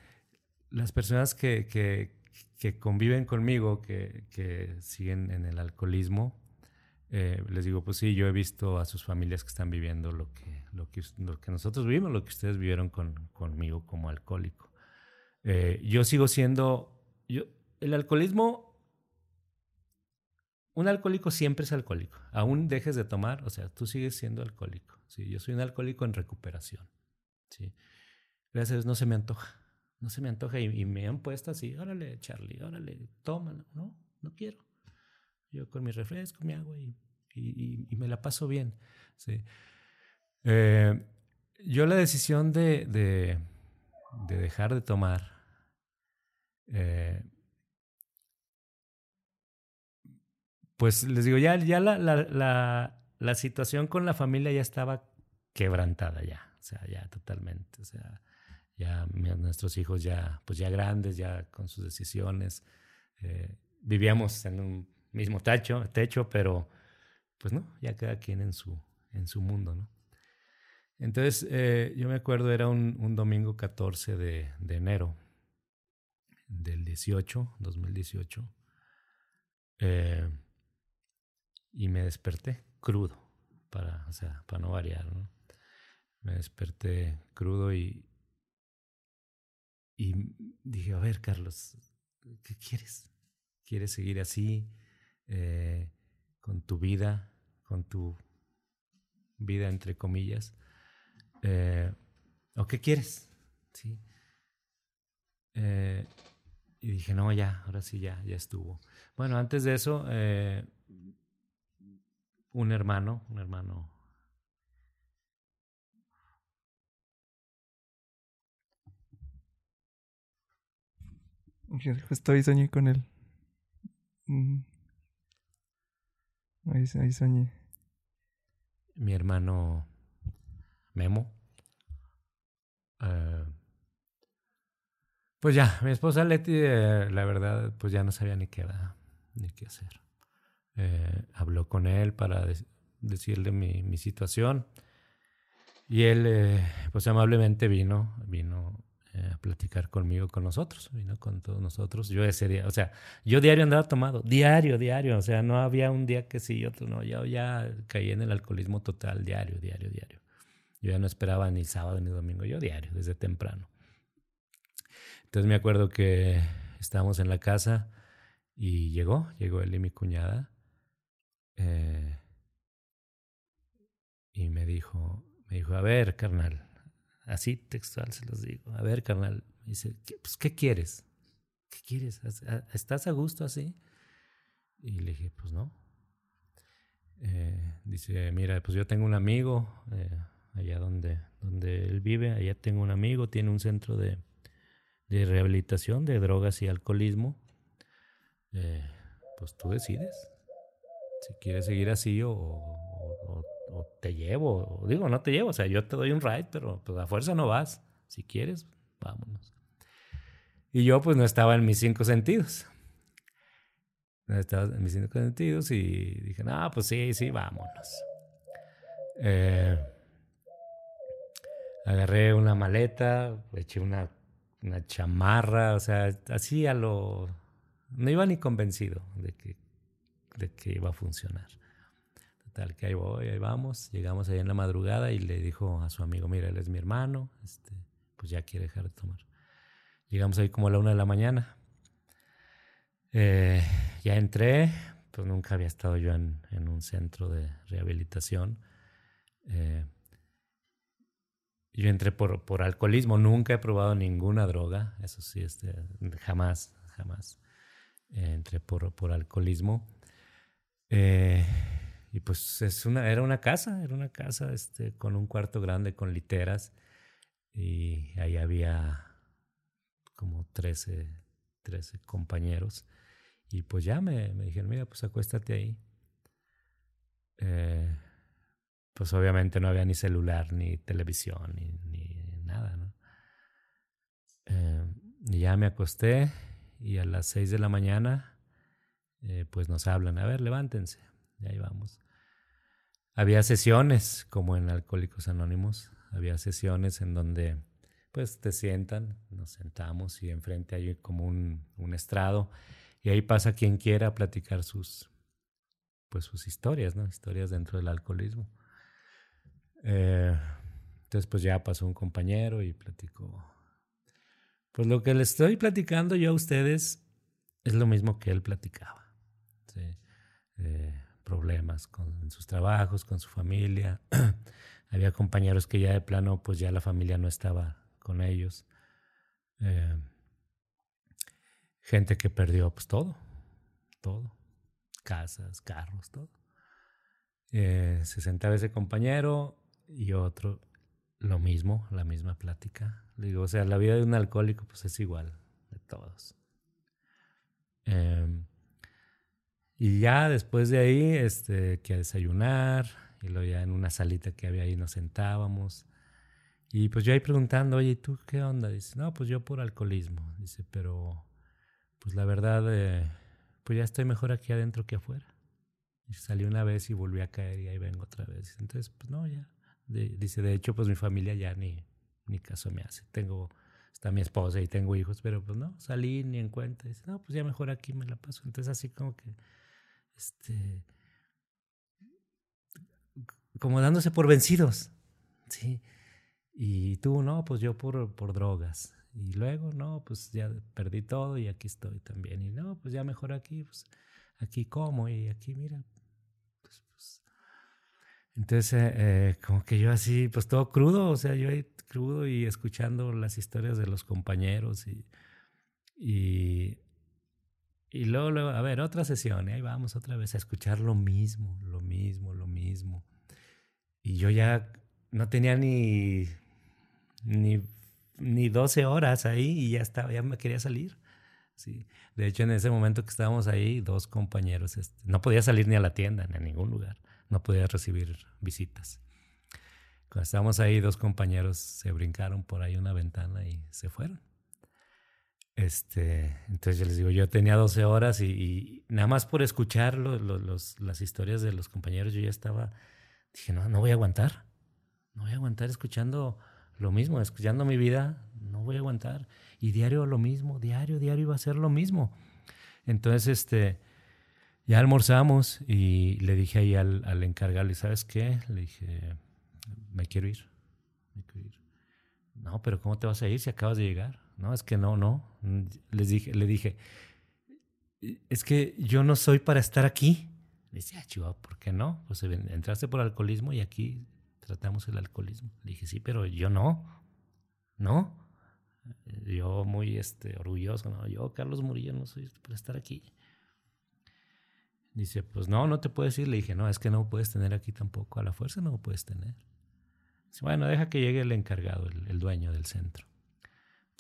las personas que, que, que conviven conmigo, que, que siguen en el alcoholismo, eh, les digo, pues sí, yo he visto a sus familias que están viviendo lo que, lo que, nosotros vivimos, lo que ustedes vivieron con, conmigo como alcohólico. Eh, yo sigo siendo, yo, el alcoholismo, un alcohólico siempre es alcohólico, aún dejes de tomar, o sea, tú sigues siendo alcohólico. ¿sí? Yo soy un alcohólico en recuperación. ¿sí? Gracias no se me antoja, no se me antoja y, me han puesto así, órale, Charlie, órale, tómalo, no, no quiero. Yo con mi refresco, mi agua y, y, me la paso bien. ¿sí? Eh, yo la decisión de, de, de, dejar de tomar eh, pues les digo, ya, ya la, la, la, la, situación con la familia ya estaba quebrantada ya, o sea, ya totalmente, o sea, ya nuestros hijos ya, pues ya grandes, ya con sus decisiones, eh, vivíamos en un mismo techo, techo, pero pues no, ya cada quien en su, en su mundo, ¿no? Entonces, eh, yo me acuerdo, era un, un domingo 14 de, de, enero del 18, 2018, eh, y me desperté crudo, para, o sea, para no variar, ¿no? Me desperté crudo y, y dije, a ver, Carlos, ¿qué quieres? ¿Quieres seguir así? Eh, con tu vida, con tu vida entre comillas, eh, ¿o qué quieres? ¿Sí? Eh, y dije, no, ya, ahora sí, ya, ya estuvo. Bueno, antes de eso, un hermano, un hermano Justo hoy soñé con él. Mm. Ahí, soñé. Mi hermano Memo. Eh, pues ya, mi esposa Leti, eh, la verdad, pues ya no sabía ni qué, ni qué hacer. Eh, habló con él para decirle mi, mi, situación y él, pues amablemente vino, vino a platicar conmigo, con nosotros, vino con todos nosotros. Yo ese día, o sea, yo diario andaba tomado, diario, diario, o sea, no había un día que sí otro no, ya, ya caí en el alcoholismo total, diario, diario, diario. Yo ya no esperaba ni sábado ni domingo, yo diario, desde temprano. Entonces me acuerdo que estábamos en la casa y llegó, llegó él y mi cuñada. Eh, y me dijo, me dijo, a ver, carnal, así textual se los digo, a ver, carnal, dice, ¿qué, pues, ¿qué quieres? ¿Qué quieres? ¿Estás a gusto así? Y le dije, pues no. Eh, dice, mira, pues yo tengo un amigo eh, allá donde, donde él vive, allá tengo un amigo, tiene un centro de, de rehabilitación de drogas y alcoholismo, eh, pues tú decides si quieres seguir así o, te llevo. digo, no te llevo, o sea, yo te doy un ride, pero pues a fuerza no vas. Si quieres, vámonos. Y yo pues no estaba en mis cinco sentidos. No estaba en mis cinco sentidos y dije, no, pues sí, sí, vámonos. Eh, agarré una maleta, eché una una chamarra, o sea, así a lo... No iba ni convencido de que, de que iba a funcionar. Total, que ahí voy, ahí vamos. Llegamos ahí en la madrugada y le dijo a su amigo, mira, él es mi hermano, este, pues ya quiere dejar de tomar. Llegamos ahí como a la una de la mañana. Eh, ya entré, pues nunca había estado yo en, en un centro de rehabilitación. Eh, yo entré por, por alcoholismo, nunca he probado ninguna droga, eso sí, este, jamás, jamás. Eh, entré por, por alcoholismo. Y pues es una, era una casa, era una casa este, con un cuarto grande, con literas. Y ahí había como 13, 13 compañeros. Y pues ya me, me dijeron, mira, pues acuéstate ahí. Eh, pues obviamente no había ni celular, ni televisión, ni, nada, ¿no? Eh, y ya me acosté y a las seis de la mañana, eh, pues nos hablan, a ver, levántense, y ahí vamos. Había sesiones, como en Alcohólicos Anónimos, había sesiones en donde pues te sientan, nos sentamos y enfrente hay como un, un estrado y ahí pasa quien quiera a platicar sus, pues sus historias, ¿no? Historias dentro del alcoholismo. Eh, entonces, pues ya pasó un compañero y platicó. Pues lo que le estoy platicando yo a ustedes es lo mismo que él platicaba. Eh, problemas con sus trabajos, con su familia. Había compañeros que ya de plano, pues ya la familia no estaba con ellos. Eh, gente que perdió pues todo, todo. Casas, carros, todo. se sentaba ese compañero y otro lo mismo, la misma plática. Digo, o sea, la vida de un alcohólico pues es igual de todos. Em, y ya después de ahí, este, que a desayunar, y luego ya en una salita que había ahí nos sentábamos. Y pues yo ahí preguntando, oye, ¿tú qué onda? Dice, no, pues yo por alcoholismo. Dice, pero pues la verdad, eh, pues ya estoy mejor aquí adentro que afuera. Y salí una vez y volví a caer y ahí vengo otra vez. Entonces, pues no, ya, dice, de hecho, pues mi familia ya ni, ni caso me hace. Tengo, está mi esposa y tengo hijos, pero pues no, salí ni en cuenta. Dice, no, pues ya mejor aquí me la paso. Entonces así como que, este, como dándose por vencidos, ¿sí? Y tú, no, pues yo por, por drogas. Y luego, no, pues ya perdí todo y aquí estoy también. Y no, pues ya mejor aquí, pues aquí como y aquí, mira, entonces, eh, eh, como que yo así, pues todo crudo, o sea, yo ahí crudo y escuchando las historias de los compañeros y, y, y luego, a ver, otra sesión, y ahí vamos otra vez a escuchar lo mismo, lo mismo, lo mismo. Y yo ya no tenía ni, ni, ni 12 horas ahí y ya estaba, ya me quería salir. Sí. De hecho, en ese momento que estábamos ahí, dos compañeros, este, no podía salir ni a la tienda, ni a ningún lugar, no podía recibir visitas. Cuando estábamos ahí, dos compañeros se brincaron por ahí una ventana y se fueron. Este, entonces yo les digo, yo tenía 12 horas y, nada más por escuchar los, las historias de los compañeros, yo ya estaba, dije, no, no voy a aguantar, no voy a aguantar escuchando lo mismo, escuchando mi vida, no voy a aguantar. Y diario lo mismo, diario, diario iba a ser lo mismo. Entonces, este, ya almorzamos y le dije ahí al, al encargado, ¿sabes qué? Le dije, me quiero ir, me quiero ir. No, pero ¿cómo te vas a ir si acabas de llegar? No, es que no, no. Les dije, le dije, es que yo no soy para estar aquí. Le decía, ah, ¿por qué no? Pues entraste por alcoholismo y aquí tratamos el alcoholismo. Le dije, sí, pero yo no. ¿No? Yo muy este, orgulloso, ¿no? Yo, Carlos Murillo, no soy para estar aquí. Dice, pues no, no te puedes ir. Le dije, no, es que no puedes tener aquí tampoco. A la fuerza no lo puedes tener. Dice, bueno, deja que llegue el encargado, el dueño del centro.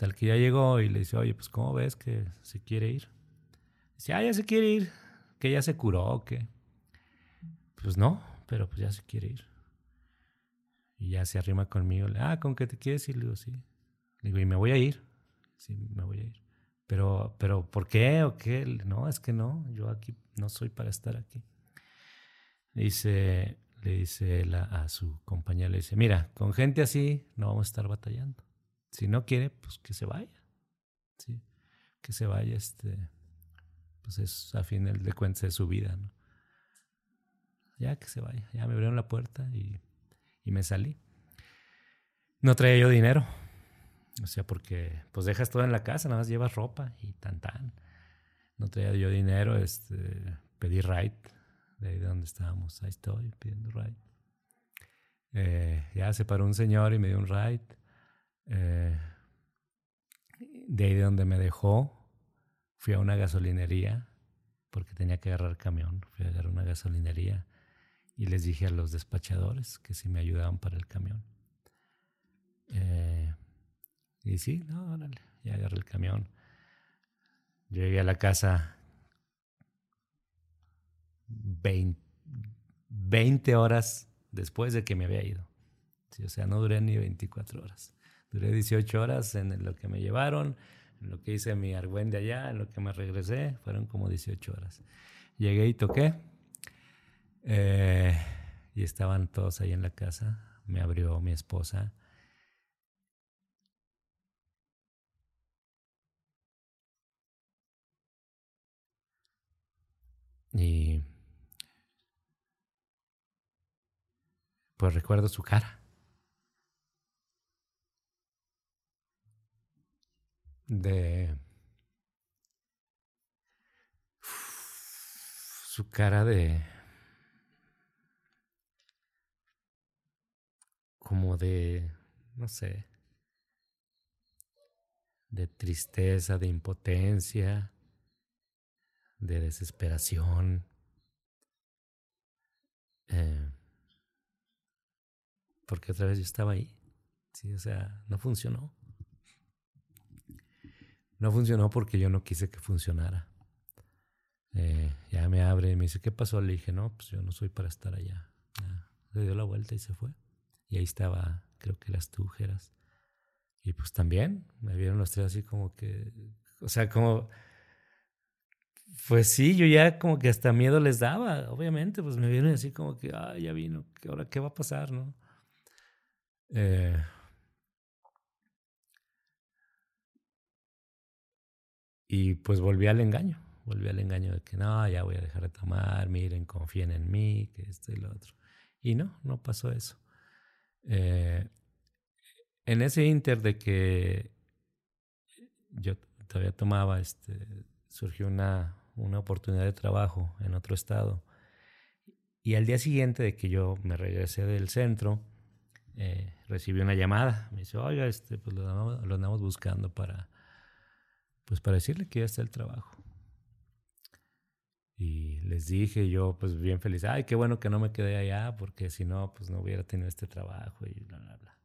Tal que ya llegó y le dice, oye, pues ¿cómo ves que se quiere ir? Dice, ah, ya se quiere ir, que ya se curó, que... Pues no, pero pues ya se quiere ir. Y ya se arrima conmigo, ah, ¿con qué te quieres ir? Le digo, sí. Le digo, y me voy a ir. Sí, me voy a ir. Pero, pero, ¿por qué o qué? No, es que no, yo aquí no soy para estar aquí. Le dice, le dice él a su compañera, le dice, mira, con gente así no vamos a estar batallando. Si no quiere, pues que se vaya. ¿sí? Que se vaya, este, pues es a fin de cuentas de su vida, ¿no? Ya que se vaya. Ya me abrieron la puerta y, y me salí. No traía yo dinero. O sea, porque pues dejas todo en la casa, nada más llevas ropa y tan tan. No traía yo dinero, este, pedí ride de ahí de donde estábamos. Ahí estoy pidiendo ride. Eh, ya se paró un señor y me dio un ride. Eh, de ahí de donde me dejó, fui a una gasolinería, porque tenía que agarrar camión. Fui a agarrar una gasolinería y les dije a los despachadores que si me ayudaban para el camión. Eh, y sí, no, órale, ya agarré el camión. Llegué a la casa 20, 20 horas después de que me había ido. O sea, no duré ni 24 horas. Duré 18 horas en lo que me llevaron, en lo que hice mi argüende allá, en lo que me regresé, fueron como 18 horas. Llegué y toqué, eh, y estaban todos ahí en la casa. Me abrió mi esposa. Y pues recuerdo su cara. De su cara de como de no sé de tristeza, de impotencia, de desesperación. Eh, porque otra vez yo estaba ahí. Sí, o sea, no funcionó. No funcionó porque yo no quise que funcionara. Eh, ya me abre y me dice, ¿qué pasó? Le dije, no, pues yo no soy para estar allá. le dio la vuelta y se fue. Y ahí estaba, creo que las tujeras. Y pues también me vieron los tres así como que, o sea, como, pues sí, yo ya como que hasta miedo les daba, obviamente, pues me vieron así como que, ah, ya vino, ahora qué va a pasar, no? Eh, Y pues volví al engaño, volví al engaño de que no, ya voy a dejar de tomar, miren, confíen en mí, que esto y lo otro. Y no, no pasó eso. Eh, en ese inter de que yo todavía tomaba, este, surgió una, una oportunidad de trabajo en otro estado. Y al día siguiente de que yo me regresé del centro, eh, recibí una llamada. Me dice, oiga, este, pues lo lo andamos buscando para pues para decirle que ya está el trabajo. Y les dije yo, pues bien feliz, ay, qué bueno que no me quedé allá, porque si no, pues no hubiera tenido este trabajo y bla, bla, bla.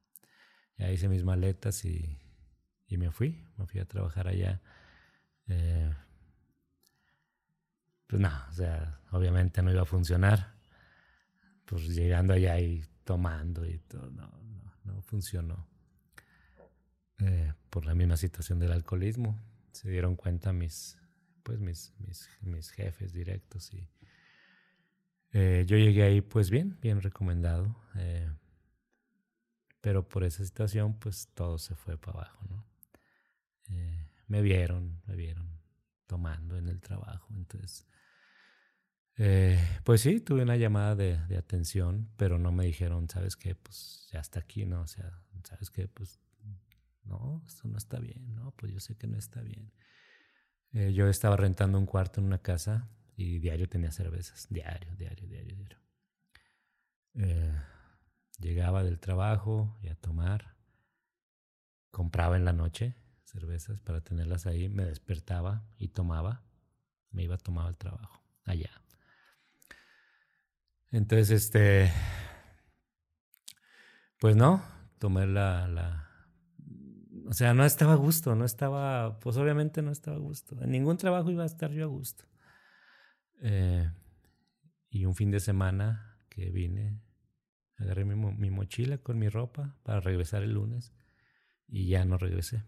Ya hice mis maletas y, y me fui, me fui a trabajar allá Eh, pues no, o sea, obviamente no iba a funcionar. Pues llegando allá y tomando y todo, no, no, no funcionó. Eh, por la misma situación del alcoholismo. Se dieron cuenta mis, pues mis, mis, mis jefes directos y eh, yo llegué ahí pues bien, bien recomendado. Eh, pero por esa situación pues todo se fue para abajo, ¿no? me vieron, me vieron tomando en el trabajo, entonces... pues sí, tuve una llamada de, de, atención, pero no me dijeron, ¿sabes qué? Pues ya está aquí, ¿no? O sea, ¿sabes qué? Pues no, esto no está bien, no, pues yo sé que no está bien. Eh, yo estaba rentando un cuarto en una casa y diario tenía cervezas, diario, diario, diario, diario. Eh, llegaba del trabajo y a tomar, compraba en la noche cervezas para tenerlas ahí, me despertaba y tomaba, me iba a tomar al trabajo, allá. Entonces, este, pues no, tomé la, la o sea, no estaba a gusto, no estaba, pues obviamente no estaba a gusto. En ningún trabajo iba a estar yo a gusto. Eh, y un fin de semana que vine, agarré mi, mi, mochila con mi ropa para regresar el lunes y ya no regresé.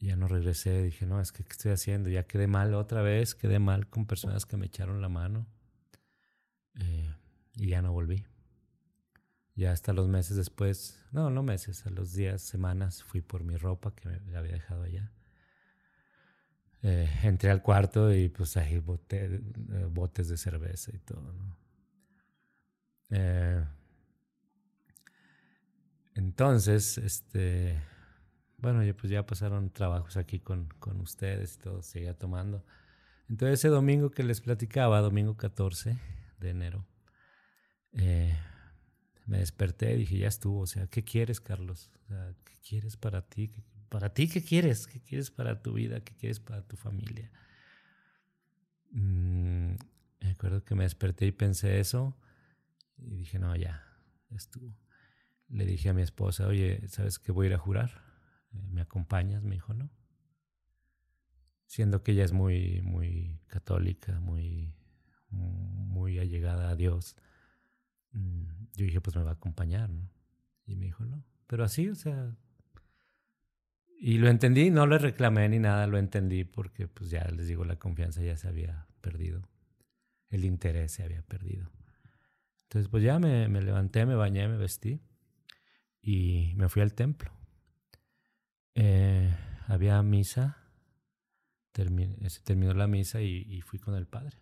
Ya no regresé, dije, no, es que ¿qué estoy haciendo? Ya quedé mal otra vez, quedé mal con personas que me echaron la mano eh, y ya no volví. Ya hasta los meses después, no, no meses, a los días, semanas, fui por mi ropa que me había dejado allá. Eh, entré al cuarto y pues ahí eh, botes de cerveza y todo. Eh, entonces, este, bueno, ya, pues ya pasaron trabajos aquí con, con ustedes y todo, seguía tomando. Entonces ese domingo que les platicaba, domingo 14 de enero, eh, me desperté y dije, ya estuvo, o sea, ¿qué quieres, Carlos? O sea, ¿qué quieres para ti? ¿Para ti qué quieres? ¿Qué quieres para tu vida? ¿Qué quieres para tu familia? Mm, me acuerdo que me desperté y pensé eso y dije, no, ya, ya estuvo. Le dije a mi esposa, oye, ¿sabes qué voy a ir a jurar? Eh, ¿Me acompañas? Me dijo, no. Siendo que ella es muy, muy católica, muy, muy allegada a Dios. Mm, yo dije, pues me va a acompañar, ¿no? Y me dijo, no. Pero así, o sea. Y lo entendí, no le reclamé ni nada, lo entendí porque, pues ya les digo, la confianza ya se había perdido. El interés se había perdido. Entonces, pues ya me, me levanté, me bañé, me vestí y me fui al templo. Eh, había misa, se terminó la misa y fui con el padre.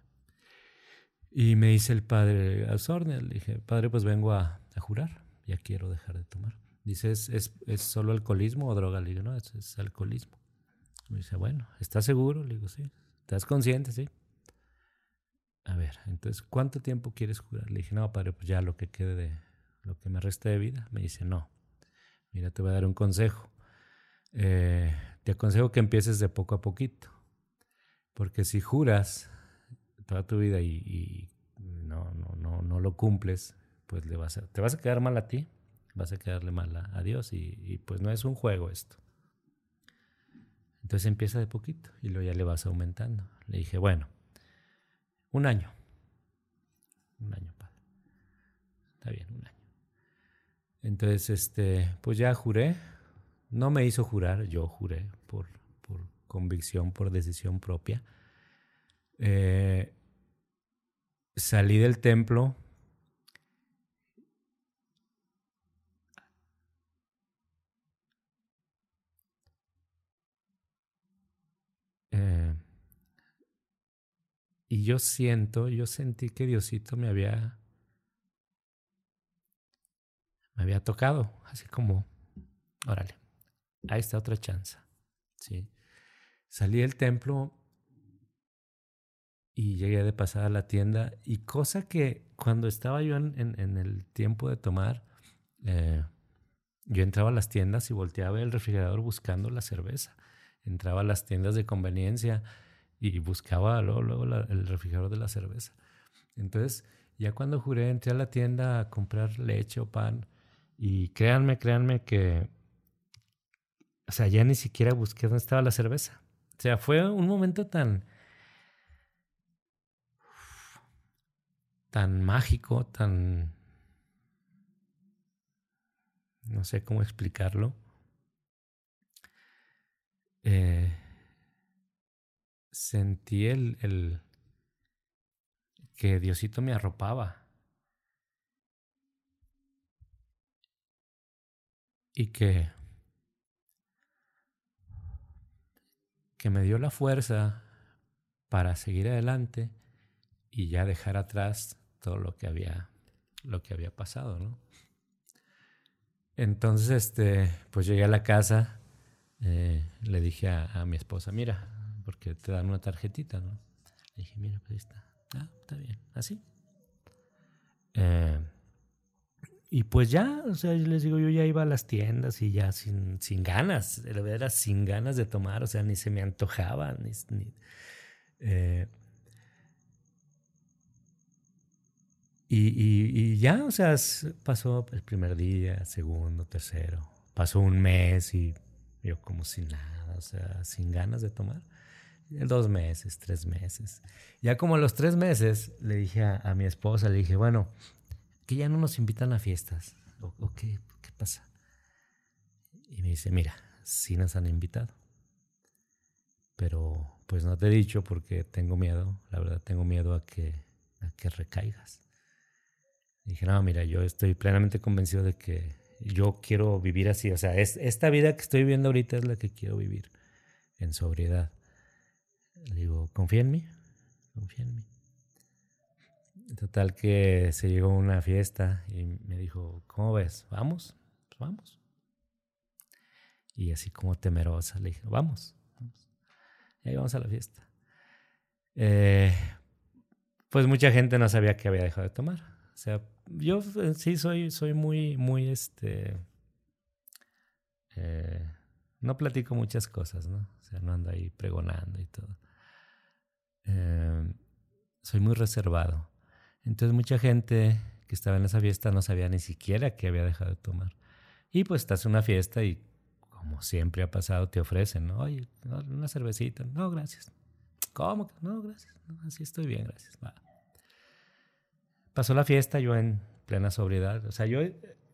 Y me dice el padre Azorne, le dije, padre, pues vengo a, jurar, ya quiero dejar de tomar. Dice, ¿es, es, solo alcoholismo o droga? Le digo, no, es, es alcoholismo. Me dice, bueno, ¿estás seguro? Le digo, sí. ¿Estás consciente? Sí. A ver, entonces, ¿cuánto tiempo quieres jurar? Le dije, no, padre, pues ya lo que quede de, lo que me resta de vida. Me dice, no. Mira, te voy a dar un consejo. Eh, te aconsejo que empieces de poco a poquito. Porque si juras toda tu vida y, no, no, no, no lo cumples, pues le vas a, te vas a quedar mal a ti, vas a quedarle mal a, Dios y, pues no es un juego esto. Entonces empieza de poquito y luego ya le vas aumentando. Le dije, bueno, un año. Un año, padre. Está bien, un año. Entonces, este, pues ya juré. No me hizo jurar, yo juré por, por convicción, por decisión propia. Eh, salí del templo eh, y yo siento, yo sentí que Diosito me había me había tocado, así como, órale, ahí está otra chance. ¿sí? Salí del templo y llegué de pasada a la tienda y cosa que cuando estaba yo en, el tiempo de tomar, eh, yo entraba a las tiendas y volteaba el refrigerador buscando la cerveza. Entraba a las tiendas de conveniencia y buscaba luego, luego el refrigerador de la cerveza. Entonces, ya cuando juré, entré a la tienda a comprar leche o pan y créanme, créanme que, o sea, ya ni siquiera busqué dónde estaba la cerveza. O sea, fue un momento tan... tan mágico, tan... no sé cómo explicarlo. Eh, sentí el, el que Diosito me arropaba. Y que que me dio la fuerza para seguir adelante y ya dejar atrás todo lo que había lo que había pasado, ¿no? Entonces, este, pues llegué a la casa, eh, le dije a, mi esposa, mira, porque te dan una tarjetita, ¿no? Le dije, mira, pues ahí está. Ah, está bien, así. Eh, y pues ya, o sea, les digo, yo ya iba a las tiendas y ya sin, sin ganas, era sin ganas de tomar, o sea, ni se me antojaba, ni... Eh, y, ya, o sea, pasó el primer día, segundo, tercero, pasó un mes y yo como sin nada, o sea, sin ganas de tomar. Dos meses, tres meses. Ya como a los tres meses le dije a, mi esposa, le dije, bueno, que ya no nos invitan a fiestas. ¿O, qué, qué, pasa? Y me dice, mira, sí nos han invitado. Pero pues no te he dicho porque tengo miedo, la verdad tengo miedo a que, a que recaigas. Dije, no, mira, yo estoy plenamente convencido de que yo quiero vivir así. O sea, es, esta vida que estoy viviendo ahorita es la que quiero vivir en sobriedad. Le digo, confía en mí, confía en mí. Total que se llegó una fiesta y me dijo, ¿cómo ves? ¿Vamos? Pues vamos. Y así como temerosa le dije, vamos. Y ahí vamos a la fiesta. Eh, pues mucha gente no sabía que había dejado de tomar. O sea, yo sí soy, soy muy, muy, este... Eh, no platico muchas cosas, ¿no? O sea, no ando ahí pregonando y todo. Eh, soy muy reservado. Entonces mucha gente que estaba en esa fiesta no sabía ni siquiera que había dejado de tomar. Y pues estás en una fiesta y como siempre ha pasado, te ofrecen, ¿no? Oye, una cervecita. No, gracias. ¿Cómo? No, gracias. así estoy bien, gracias. Pasó la fiesta yo en plena sobriedad. O sea, yo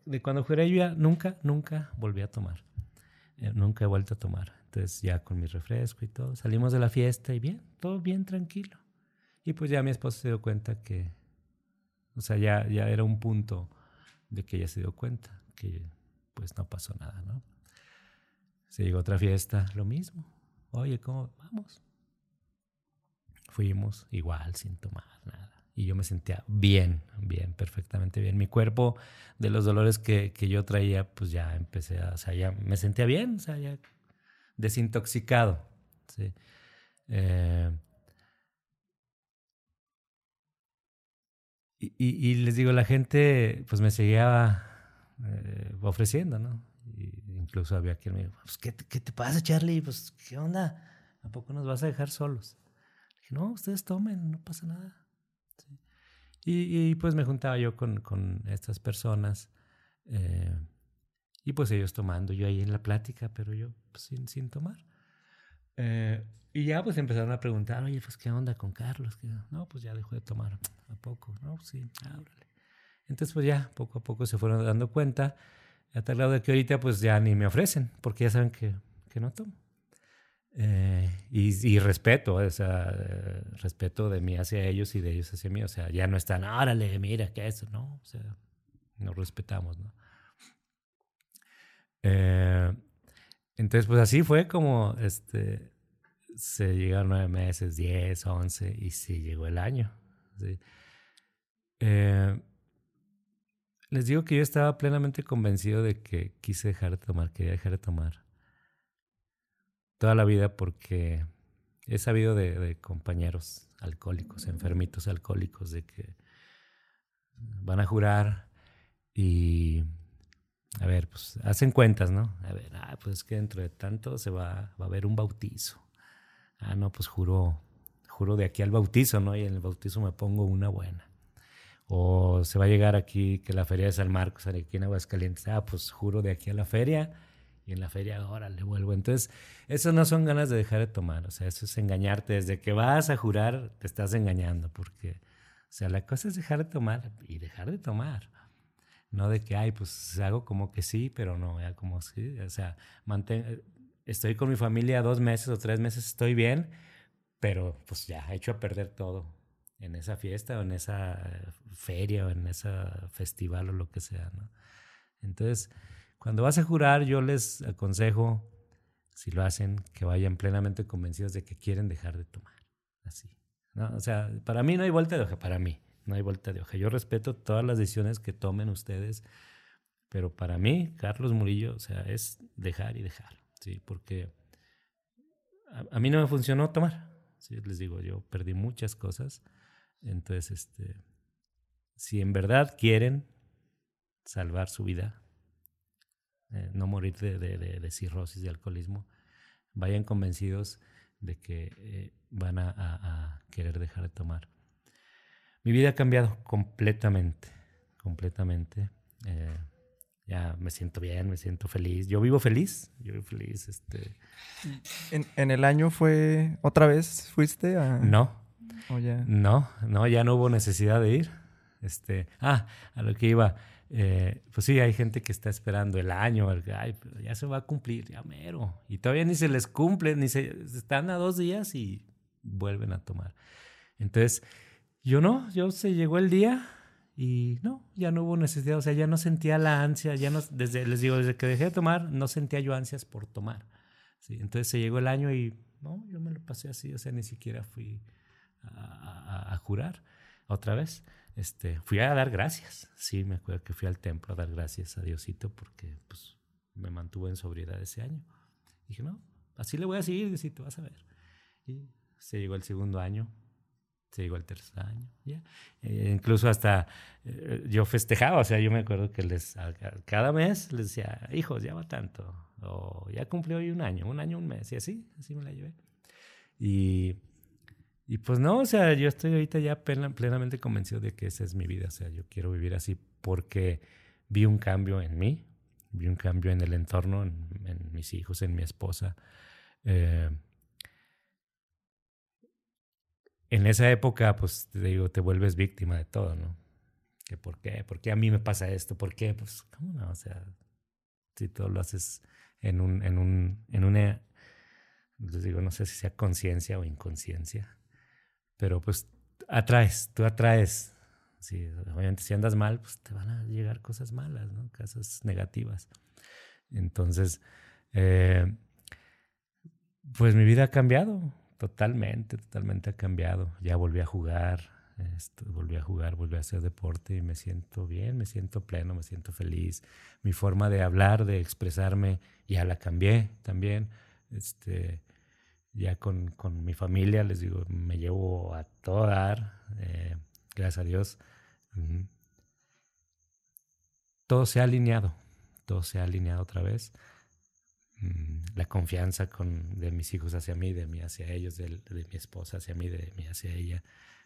de cuando juré yo ya nunca, nunca volví a tomar. Eh, nunca he vuelto a tomar. Entonces ya con mi refresco y todo, salimos de la fiesta y bien, todo bien tranquilo. Y pues ya mi esposa se dio cuenta que o sea, ya, ya era un punto de que ella se dio cuenta que pues no pasó nada, ¿no? Se llegó otra fiesta, lo mismo. Oye, ¿cómo? Vamos. Fuimos igual, sin tomar. Y yo me sentía bien, bien, perfectamente bien. Mi cuerpo, de los dolores que, que yo traía, pues ya empecé a, o sea, ya me sentía bien, o sea, ya desintoxicado. ¿sí? Eh, Y, les digo, la gente pues me seguía eh, ofreciendo, ¿no? incluso había quien me dijo, pues, ¿qué, ¿qué, te pasa, Charlie? Pues, ¿qué onda? ¿A poco nos vas a dejar solos? dije, no, ustedes tomen, no pasa nada. Y, pues me juntaba yo con, con estas personas eh, y pues ellos tomando, yo ahí en la plática, pero yo pues, sin, sin tomar. Eh, y ya pues empezaron a preguntar, oye, pues qué onda con Carlos. No, pues ya dejó de tomar. ¿A poco? No, sí, ábrale. Entonces pues ya poco a poco se fueron dando cuenta, a tal grado de que ahorita pues ya ni me ofrecen, porque ya saben que, que no tomo. Eh, y, respeto, o sea, eh, respeto de mí hacia ellos y de ellos hacia mí. O sea, ya no están, órale, mira, ¿qué es? No, o sea, nos respetamos, ¿no? Eh, entonces, pues así fue como este, se llegaron nueve meses, diez, once, y sí llegó el año. Eh, les digo que yo estaba plenamente convencido de que quise dejar de tomar, quería dejar de tomar. Toda la vida porque he sabido de, compañeros alcohólicos, enfermitos alcohólicos, de que van a jurar y a ver, pues hacen cuentas, ¿no? A ver, ah, pues es que dentro de tanto se va, va a haber un bautizo. Ah, no, pues juro, juro de aquí al bautizo, ¿no? Y en el bautizo me pongo una buena. O se va a llegar aquí que la feria de San Marcos, aquí en Aguascalientes. Ah, pues juro de aquí a la feria Y en la feria, ahora le vuelvo. Entonces, eso no son ganas de dejar de tomar. O sea, eso es engañarte. Desde que vas a jurar, te estás engañando. Porque, o sea, la cosa es dejar de tomar y dejar de tomar. No de que, ay, pues hago como que sí, pero no, ya como sí. O sea, mantén, estoy con mi familia dos meses o tres meses, estoy bien, pero pues ya, he hecho a perder todo en esa fiesta o en esa feria o en ese festival o lo que sea, ¿no? Entonces, cuando vas a jurar, yo les aconsejo, si lo hacen, que vayan plenamente convencidos de que quieren dejar de tomar. Así. ¿no? O sea, para mí no hay vuelta de hoja, para mí no hay vuelta de hoja. Yo respeto todas las decisiones que tomen ustedes, pero para mí, Carlos Murillo, o sea, es dejar y dejar, ¿sí? Porque a, a mí no me funcionó tomar. ¿sí? Les digo, yo perdí muchas cosas entonces, este, si en verdad quieren salvar su vida, eh, no morir de, de, de, cirrosis, de alcoholismo, vayan convencidos de que eh, van a, a, querer dejar de tomar. Mi vida ha cambiado completamente, completamente. Eh, ya me siento bien, me siento feliz. Yo vivo feliz, yo vivo feliz. Este. ¿En, en el año fue otra vez fuiste a...? No, no, no, ya no hubo necesidad de ir. Este, ah, a lo que iba. Eh, pues sí, hay gente que está esperando el año, el, ay, ya se va a cumplir, ya mero. Y todavía ni se les cumple, ni se están a dos días y vuelven a tomar. Entonces, yo no, yo se llegó el día y no, ya no hubo necesidad, o sea, ya no sentía la ansia, ya no, desde, les digo, desde que dejé de tomar, no sentía yo ansias por tomar. ¿sí? Entonces se llegó el año y no, yo me lo pasé así, o sea, ni siquiera fui a, jurar otra vez. Este, fui a dar gracias. Sí, me acuerdo que fui al templo a dar gracias a Diosito porque pues, me mantuvo en sobriedad ese año. dije, no, así le voy a seguir, Diosito, vas a ver. Y se llegó el segundo año, se llegó el tercer año, ya. Eh, incluso hasta eh, yo festejaba, o sea, yo me acuerdo que les, cada mes les decía, hijos, ya va tanto, o ya cumplió hoy un año, un año, un mes, y así, así me la llevé. Y y pues no, o sea, yo estoy ahorita ya plenamente convencido de que esa es mi vida. O sea, yo quiero vivir así porque vi un cambio en mí, vi un cambio en el entorno, en, mis hijos, en mi esposa. Eh, en esa época, pues te digo, te vuelves víctima de todo, ¿no? ¿Que ¿Por qué? ¿Por qué a mí me pasa esto? ¿Por qué? Pues, ¿cómo no? O sea, si todo lo haces en un, en un, en una, les digo, no sé si sea conciencia o inconsciencia pero pues atraes, tú atraes. Obviamente si andas mal, pues te van a llegar cosas malas, ¿no? Cosas negativas. Entonces, eh, pues mi vida ha cambiado totalmente, totalmente ha cambiado. Ya volví a jugar, esto, volví a jugar, volví a hacer deporte y me siento bien, me siento pleno, me siento feliz. Mi forma de hablar, de expresarme, ya la cambié también. Este, ya con, con, mi familia, les digo, me llevo a todo dar, eh, gracias a Dios. Todo se ha alineado, todo se ha alineado otra vez. Mm, la confianza con, de mis hijos hacia mí, de mí hacia ellos, de, de, mi esposa hacia mí, de mí hacia ella.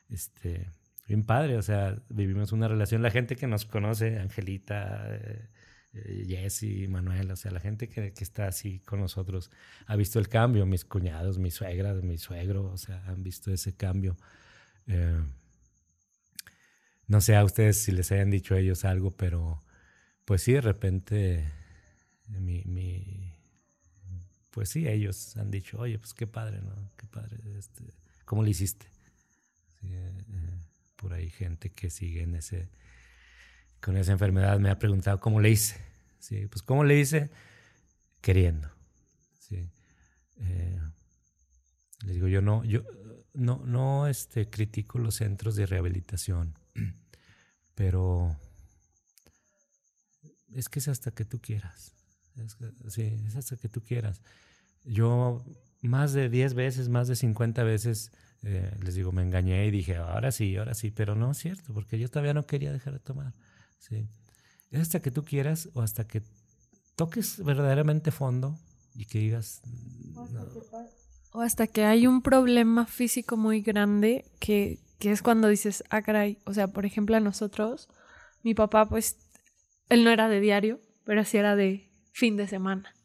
Este, bien padre, o sea, vivimos una relación. La gente que nos conoce, Angelita, eh, Jesse, Manuel, o sea, la gente que, que, está así con nosotros ha visto el cambio, mis cuñados, mi suegra, mi suegro, o sea, han visto ese cambio. Eh, no sé a ustedes si les hayan dicho ellos algo, pero pues sí, de repente, mi, mi, pues sí, ellos han dicho, oye, pues qué padre, ¿no? Qué padre, este, ¿cómo le hiciste? Eh, por ahí gente que sigue en ese con esa enfermedad me ha preguntado cómo le hice. ¿sí? Pues cómo le hice queriendo. ¿sí? Eh, les digo, yo no, yo no, no este, critico los centros de rehabilitación, pero es que es hasta que tú quieras. Es, sí, es hasta que tú quieras. Yo más de 10 veces, más de 50 veces, eh, les digo, me engañé y dije, ahora sí, ahora sí, pero no es cierto, porque yo todavía no quería dejar de tomar. ¿Sí? Es hasta que tú quieras o hasta que toques verdaderamente fondo y que digas... O hasta que hay un problema físico muy grande que, que es cuando dices, ah, caray, o sea, por ejemplo, a nosotros, mi papá, pues, él no era de diario, pero sí era de fin de semana.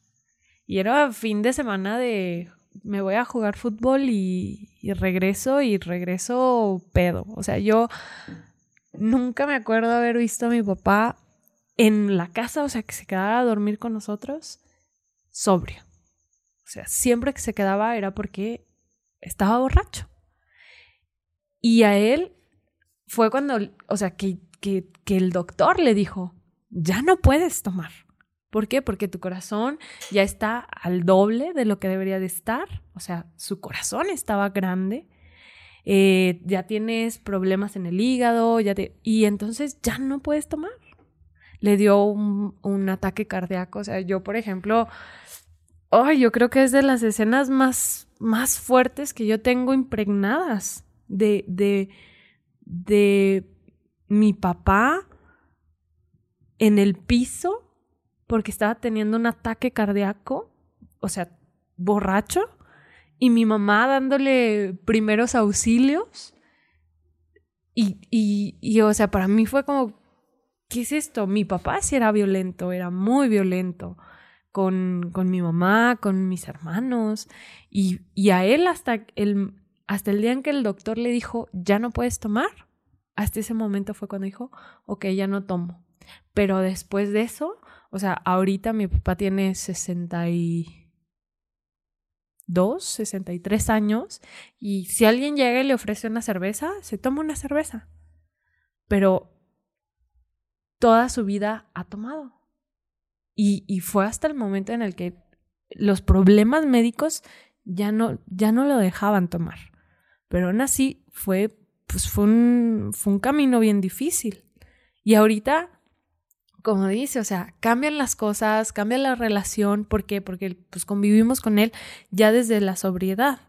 Y era fin de semana de me voy a jugar fútbol y, y regreso y regreso pedo. O sea, yo nunca me acuerdo haber visto a mi papá en la casa, o sea, que se quedaba a dormir con nosotros, sobrio. O sea, siempre que se quedaba era porque estaba borracho. Y a él fue cuando, o sea, que, que, que el doctor le dijo, ya no puedes tomar. ¿Por qué? Porque tu corazón ya está al doble de lo que debería de estar. O sea, su corazón estaba grande. Eh, ya tienes problemas en el hígado, y entonces ya no puedes tomar. Le dio un, ataque cardíaco. O sea, yo, por ejemplo, ay, yo creo que es de las escenas más, más fuertes que yo tengo impregnadas de, de, de mi papá en el piso porque estaba teniendo un ataque cardíaco, o sea, borracho, y mi mamá dándole primeros auxilios. Y, y, y, o sea, para mí fue como, ¿qué es esto? Mi papá sí era violento, era muy violento con, con mi mamá, con mis hermanos, y, y a él hasta el, hasta el día en que el doctor le dijo, ya no puedes tomar, hasta ese momento fue cuando dijo, ok, ya no tomo. Pero después de eso, o sea, ahorita mi papá tiene 62, 63 años y si alguien llega y le ofrece una cerveza, se toma una cerveza. Pero toda su vida ha tomado. Y, y fue hasta el momento en el que los problemas médicos ya no, ya no lo dejaban tomar. Pero aún así fue, pues fue un, fue un camino bien difícil. Y ahorita como dice, o sea, cambian las cosas, cambia la relación, ¿por qué? Porque pues convivimos con él ya desde la sobriedad.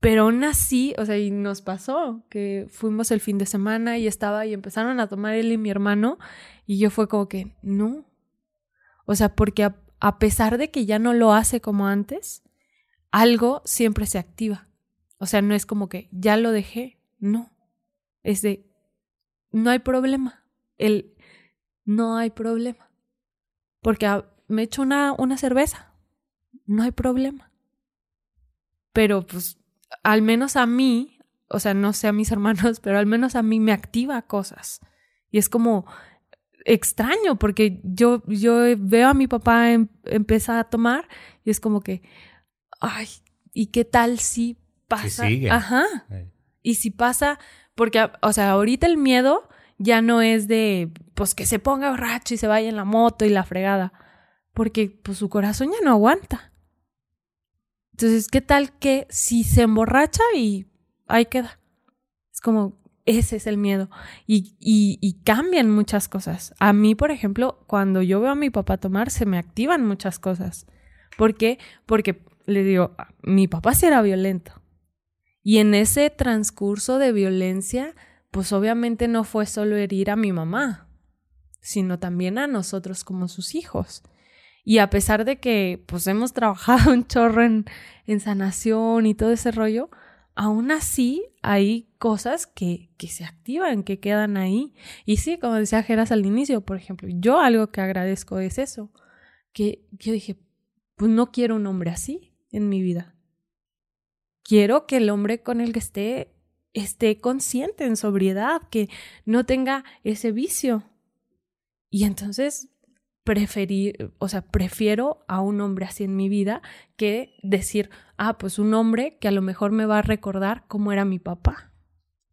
Pero aún así, o sea, y nos pasó que fuimos el fin de semana y estaba y empezaron a tomar él y mi hermano y yo fue como que, no. O sea, porque a, a pesar de que ya no lo hace como antes, algo siempre se activa. O sea, no es como que ya lo dejé, no. Es de, no hay problema. El, no hay problema. Porque me echo una, una cerveza, no hay problema. Pero pues al menos a mí, o sea, no sé a mis hermanos, pero al menos a mí me activa cosas. Y es como extraño porque yo, yo veo a mi papá em, empezar a tomar y es como que, ay, ¿y qué tal si pasa? Ajá. Y si pasa, porque, o sea, ahorita el miedo ya no es de, pues que se ponga borracho y se vaya en la moto y la fregada, porque pues su corazón ya no aguanta. Entonces, ¿qué tal que si se emborracha y ahí queda? Es como, ese es el miedo. Y, y, y, cambian muchas cosas. A mí, por ejemplo, cuando yo veo a mi papá tomar, se me activan muchas cosas. ¿Por qué? Porque le digo, mi papá sí era violento. Y en ese transcurso de violencia, pues obviamente no fue solo herir a mi mamá, sino también a nosotros como sus hijos. Y a pesar de que pues hemos trabajado un chorro en, sanación y todo ese rollo, aún así hay cosas que, que se activan, que quedan ahí. Y sí, como decía Geras al inicio, por ejemplo, yo algo que agradezco es eso, que dije, pues no quiero un hombre así en mi vida. Quiero que el hombre con el que esté esté consciente en sobriedad, que no tenga ese vicio. Y entonces preferir, o sea, prefiero a un hombre así en mi vida que decir, ah, pues un hombre que a lo mejor me va a recordar cómo era mi papá.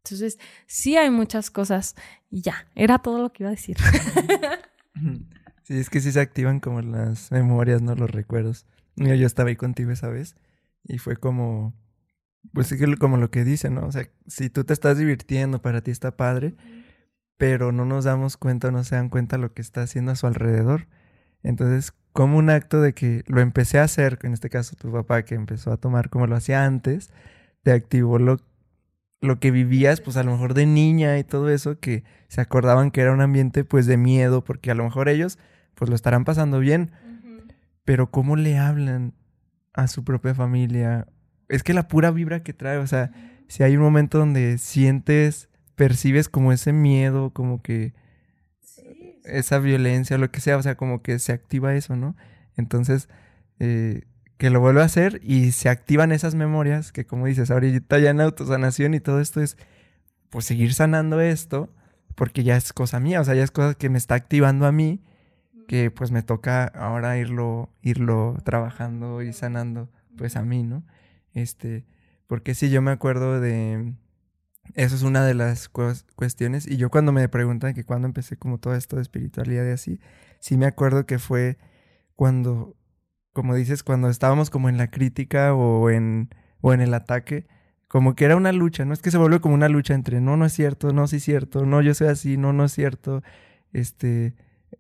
Entonces, sí hay muchas cosas y ya, era todo lo que iba a decir. Sí, es que sí se activan como las memorias, ¿no? Los recuerdos. Yo, yo estaba ahí contigo esa vez y fue como, pues es como lo que dice, ¿no? O sea, si tú te estás divirtiendo, para ti está padre, pero no nos damos cuenta, no se dan cuenta lo que está haciendo a su alrededor. Entonces, como un acto de que lo empecé a hacer, en este caso tu papá que empezó a tomar como lo hacía antes, te activó lo, lo que vivías, pues a lo mejor de niña y todo eso, que se acordaban que era un ambiente pues de miedo, porque a lo mejor ellos pues lo estarán pasando bien, pero cómo le hablan a su propia familia es que la pura vibra que trae, o sea, si hay un momento donde sientes, percibes como ese miedo, como que esa violencia, lo que sea, o sea, como que se activa eso, ¿no? Entonces, eh, que lo vuelvo a hacer y se activan esas memorias que como dices, ahorita ya en autosanación y todo esto es, pues seguir sanando esto, porque ya es cosa mía, o sea, ya es cosa que me está activando a mí, que pues me toca ahora irlo, irlo trabajando y sanando, pues a mí, ¿no? Este, porque sí, yo me acuerdo de, eso es una de las cuestiones. Y yo cuando me preguntan que cuando empecé como todo esto de espiritualidad y así, sí me acuerdo que fue cuando, como dices, cuando estábamos como en la crítica o en, o en el ataque, como que era una lucha, ¿no? Es que se vuelve como una lucha entre no, no es cierto, no, sí es cierto, no, yo soy así, no, no es cierto, este,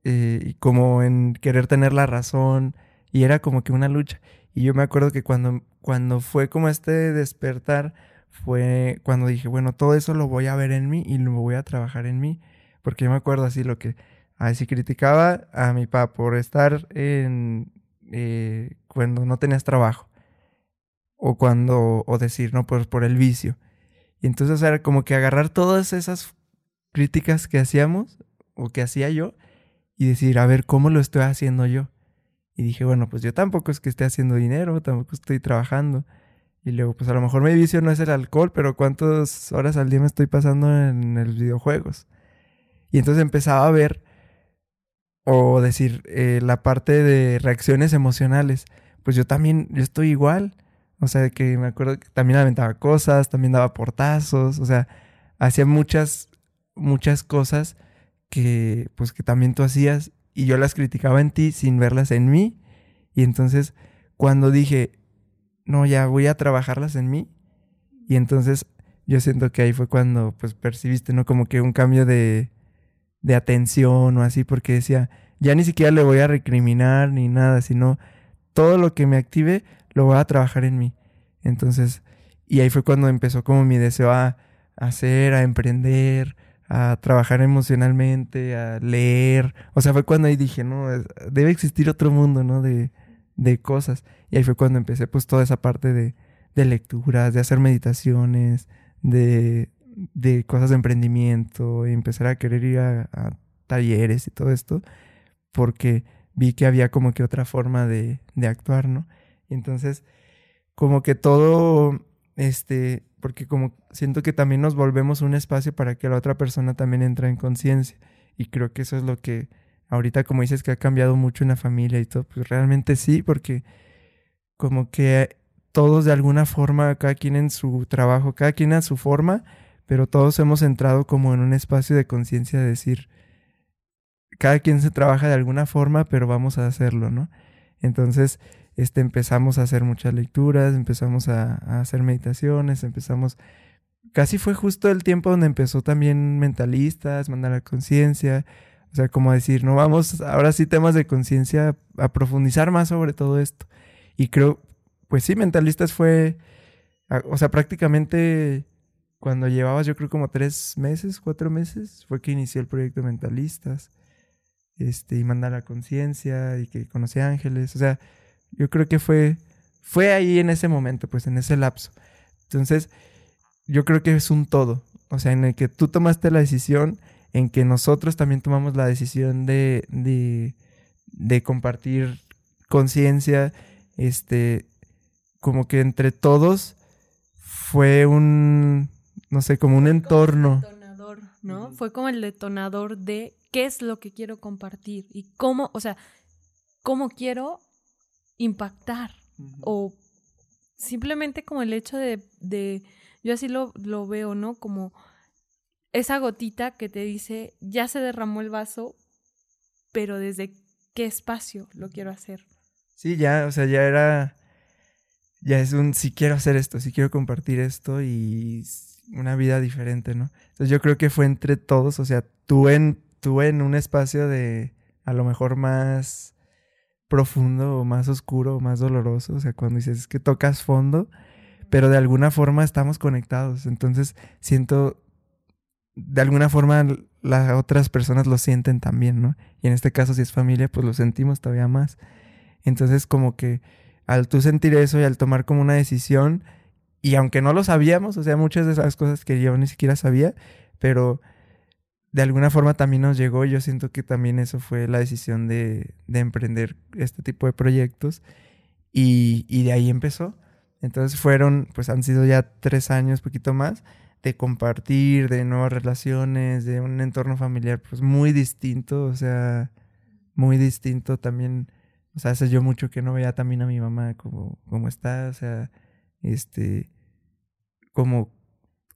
eh, y como en querer tener la razón, y era como que una lucha. Y yo me acuerdo que cuando, cuando fue como este despertar, fue cuando dije, bueno, todo eso lo voy a ver en mí y lo voy a trabajar en mí. Porque yo me acuerdo así lo que, así criticaba a mi papá por estar en, eh, cuando no tenías trabajo. O cuando, o decir, no, pues por el vicio. Y entonces era como que agarrar todas esas críticas que hacíamos, o que hacía yo, y decir, a ver, ¿cómo lo estoy haciendo yo? Y dije, bueno, pues yo tampoco es que esté haciendo dinero, tampoco estoy trabajando. Y luego, pues a lo mejor mi vicio no es el alcohol, pero ¿cuántas horas al día me estoy pasando en los videojuegos? Y entonces empezaba a ver, o decir, eh, la parte de reacciones emocionales. Pues yo también, yo estoy igual. O sea, que me acuerdo que también aventaba cosas, también daba portazos, o sea, hacía muchas, muchas cosas que, pues que también tú hacías y yo las criticaba en ti sin verlas en mí. Y entonces, cuando dije, no, ya voy a trabajarlas en mí. Y entonces yo siento que ahí fue cuando pues percibiste, ¿no? Como que un cambio de, de atención o así, porque decía, ya ni siquiera le voy a recriminar ni nada, sino todo lo que me active lo voy a trabajar en mí. Entonces, y ahí fue cuando empezó como mi deseo a hacer, a emprender, a trabajar emocionalmente, a leer. O sea, fue cuando ahí dije, no, debe existir otro mundo, ¿no? De, de cosas. Y ahí fue cuando empecé pues toda esa parte de, de lecturas, de hacer meditaciones, de, de, cosas de emprendimiento, y empezar a querer ir a, talleres y todo esto, porque vi que había como que otra forma de, de actuar, ¿no? Y entonces, como que todo, este, porque como siento que también nos volvemos un espacio para que la otra persona también entre en conciencia. Y creo que eso es lo que ahorita como dices que ha cambiado mucho en la familia y todo, pues realmente sí, porque como que todos de alguna forma, cada quien en su trabajo, cada quien a su forma, pero todos hemos entrado como en un espacio de conciencia de decir, cada quien se trabaja de alguna forma, pero vamos a hacerlo, ¿no? Entonces, este, empezamos a hacer muchas lecturas, empezamos a, a hacer meditaciones, empezamos, casi fue justo el tiempo donde empezó también mentalistas, mandar a conciencia, o sea, como decir, no vamos, ahora sí temas de conciencia, a profundizar más sobre todo esto. Y creo, pues sí, Mentalistas fue, o sea, prácticamente cuando llevabas yo creo como tres meses, cuatro meses, fue que inicié el proyecto Mentalistas. Este, y mandar la conciencia y que conocí ángeles. O sea, yo creo que fue, fue ahí en ese momento, pues en ese lapso. Entonces, yo creo que es un todo. O sea, en el que tú tomaste la decisión en que nosotros también tomamos la decisión de, de, compartir conciencia, este, como que entre todos fue un, no sé, como un entorno. detonador, ¿no? Fue como el detonador de qué es lo que quiero compartir y cómo, o sea, cómo quiero impactar o simplemente como el hecho de, de yo así lo, lo veo, ¿no? Como esa gotita que te dice, ya se derramó el vaso, pero desde qué espacio lo quiero hacer. Sí, ya, o sea, ya era, ya es un, si quiero hacer esto, si quiero compartir esto y una vida diferente, ¿no? Entonces yo creo que fue entre todos, o sea, tú en, tú en un espacio de a lo mejor más profundo o más oscuro o más doloroso, o sea, cuando dices que tocas fondo, pero de alguna forma estamos conectados, entonces siento de alguna forma las otras personas lo sienten también, ¿no? Y en este caso, si es familia, pues lo sentimos todavía más. Entonces, como que al tú sentir eso y al tomar como una decisión, y aunque no lo sabíamos, o sea, muchas de esas cosas que yo ni siquiera sabía, pero de alguna forma también nos llegó. Yo siento que también eso fue la decisión de, de emprender este tipo de proyectos. Y, y de ahí empezó. Entonces fueron, pues han sido ya tres años, poquito más, de compartir, de nuevas relaciones, de un entorno familiar pues muy distinto, o sea, muy distinto también. O sea, hace yo mucho que no veía también a mi mamá como, como está, o sea, este, como,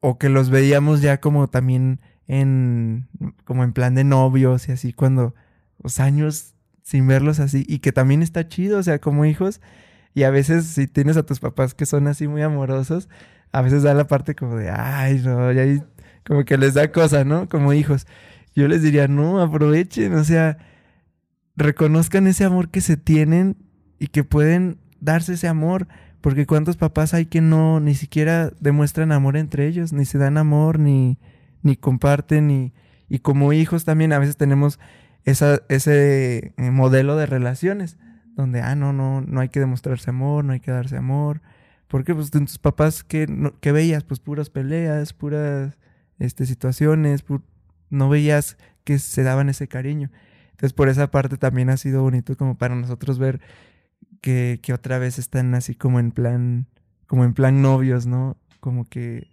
o que los veíamos ya como también en, como en plan de novios y así, cuando, los años sin verlos así, y que también está chido, o sea, como hijos, y a veces si tienes a tus papás que son así muy amorosos, a veces da la parte como de, ay, no, y ahí como que les da cosa, ¿no? Como hijos. Yo les diría, no, aprovechen, o sea, reconozcan ese amor que se tienen y que pueden darse ese amor, porque cuántos papás hay que no ni siquiera demuestran amor entre ellos, ni se dan amor, ni, ni comparten, ni, y como hijos también a veces tenemos esa, ese eh, modelo de relaciones donde, ah, no, no, no hay que demostrarse amor, no hay que darse amor. Porque pues tus papás que, que veías, pues puras peleas, puras este, situaciones, no veías que se daban ese cariño. Entonces por esa parte también ha sido bonito como para nosotros ver que, que otra vez están así como en plan, como en plan novios, ¿no? Como que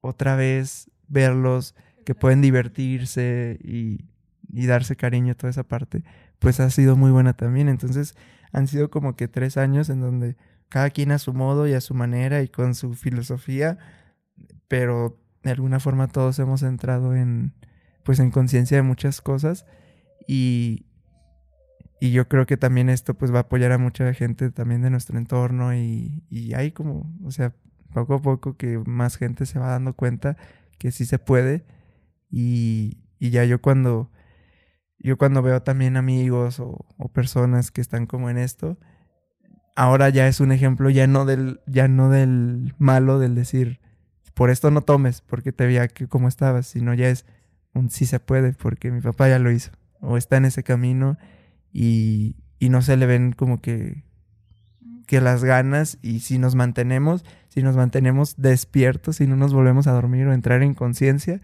otra vez verlos que pueden divertirse y, y darse cariño, toda esa parte, pues ha sido muy buena también. Entonces, han sido como que tres años en donde cada quien a su modo y a su manera y con su filosofía, pero de alguna forma todos hemos entrado en, pues en conciencia de muchas cosas y, y yo creo que también esto pues va a apoyar a mucha gente también de nuestro entorno y, y hay como, o sea, poco a poco que más gente se va dando cuenta que sí se puede. Y, y ya yo cuando yo cuando veo también amigos o, personas que están como en esto, ahora ya es un ejemplo ya no del, ya no del malo, del decir, por esto no tomes, porque te veía que como estabas, sino ya es un sí se puede, porque mi papá ya lo hizo, o está en ese camino y, y no se le ven como que, que las ganas y si nos mantenemos, si nos mantenemos despiertos, si no nos volvemos a dormir o entrar en conciencia,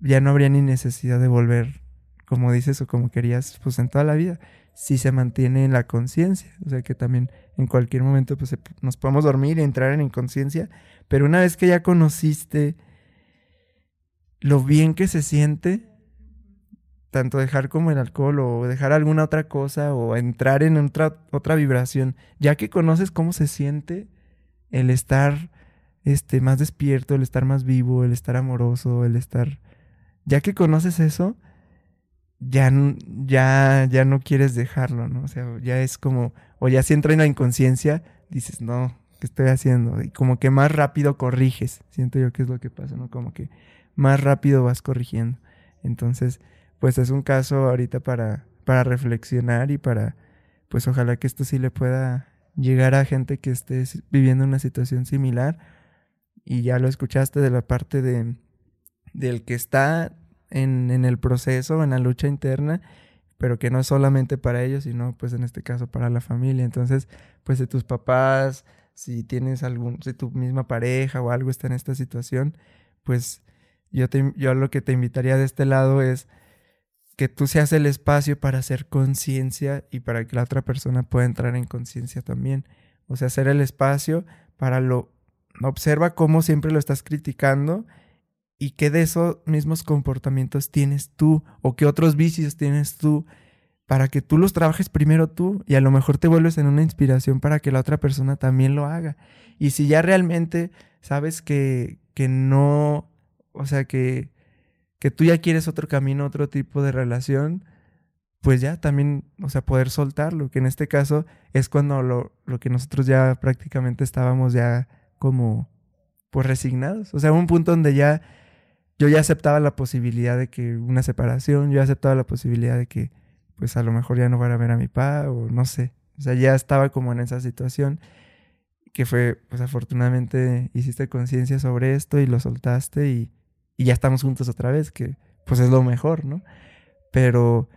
ya no habría ni necesidad de volver como dices o como querías, pues en toda la vida, si se mantiene en la conciencia. O sea que también en cualquier momento pues nos podemos dormir y entrar en inconsciencia, pero una vez que ya conociste lo bien que se siente, tanto dejar como el alcohol o dejar alguna otra cosa o entrar en otra, otra vibración, ya que conoces cómo se siente el estar este, más despierto, el estar más vivo, el estar amoroso, el estar... Ya que conoces eso, ya, ya, ya no quieres dejarlo, ¿no? O sea, ya es como, o ya si entra en la inconsciencia, dices, no, ¿qué estoy haciendo? Y como que más rápido corriges, siento yo que es lo que pasa, ¿no? Como que más rápido vas corrigiendo. Entonces, pues es un caso ahorita para, para reflexionar y para, pues ojalá que esto sí le pueda llegar a gente que esté viviendo una situación similar. Y ya lo escuchaste de la parte de, del que está en, el proceso, en la lucha interna, pero que no es solamente para ellos, sino pues en este caso para la familia. Entonces, pues de tus papás, si tienes algún, si tu misma pareja o algo está en esta situación, pues yo, te, yo lo que te invitaría de este lado es que tú seas el espacio para hacer conciencia y para que la otra persona pueda entrar en conciencia también. O sea, hacer el espacio para lo... Observa cómo siempre lo estás criticando y qué de esos mismos comportamientos tienes tú o qué otros vicios tienes tú para que tú los trabajes primero tú y a lo mejor te vuelves en una inspiración para que la otra persona también lo haga. Y si ya realmente sabes que, que no, o sea, que, que tú ya quieres otro camino, otro tipo de relación, pues ya también, o sea, poder soltarlo, que en este caso es cuando lo, lo que nosotros ya prácticamente estábamos ya como, pues resignados. O sea, un punto donde ya yo ya aceptaba la posibilidad de que una separación, yo ya aceptaba la posibilidad de que pues a lo mejor ya no fuera a ver a mi papá o no sé. O sea, ya estaba como en esa situación que fue, pues afortunadamente hiciste conciencia sobre esto y lo soltaste y, y, ya estamos juntos otra vez, que pues es lo mejor, ¿no? Pero,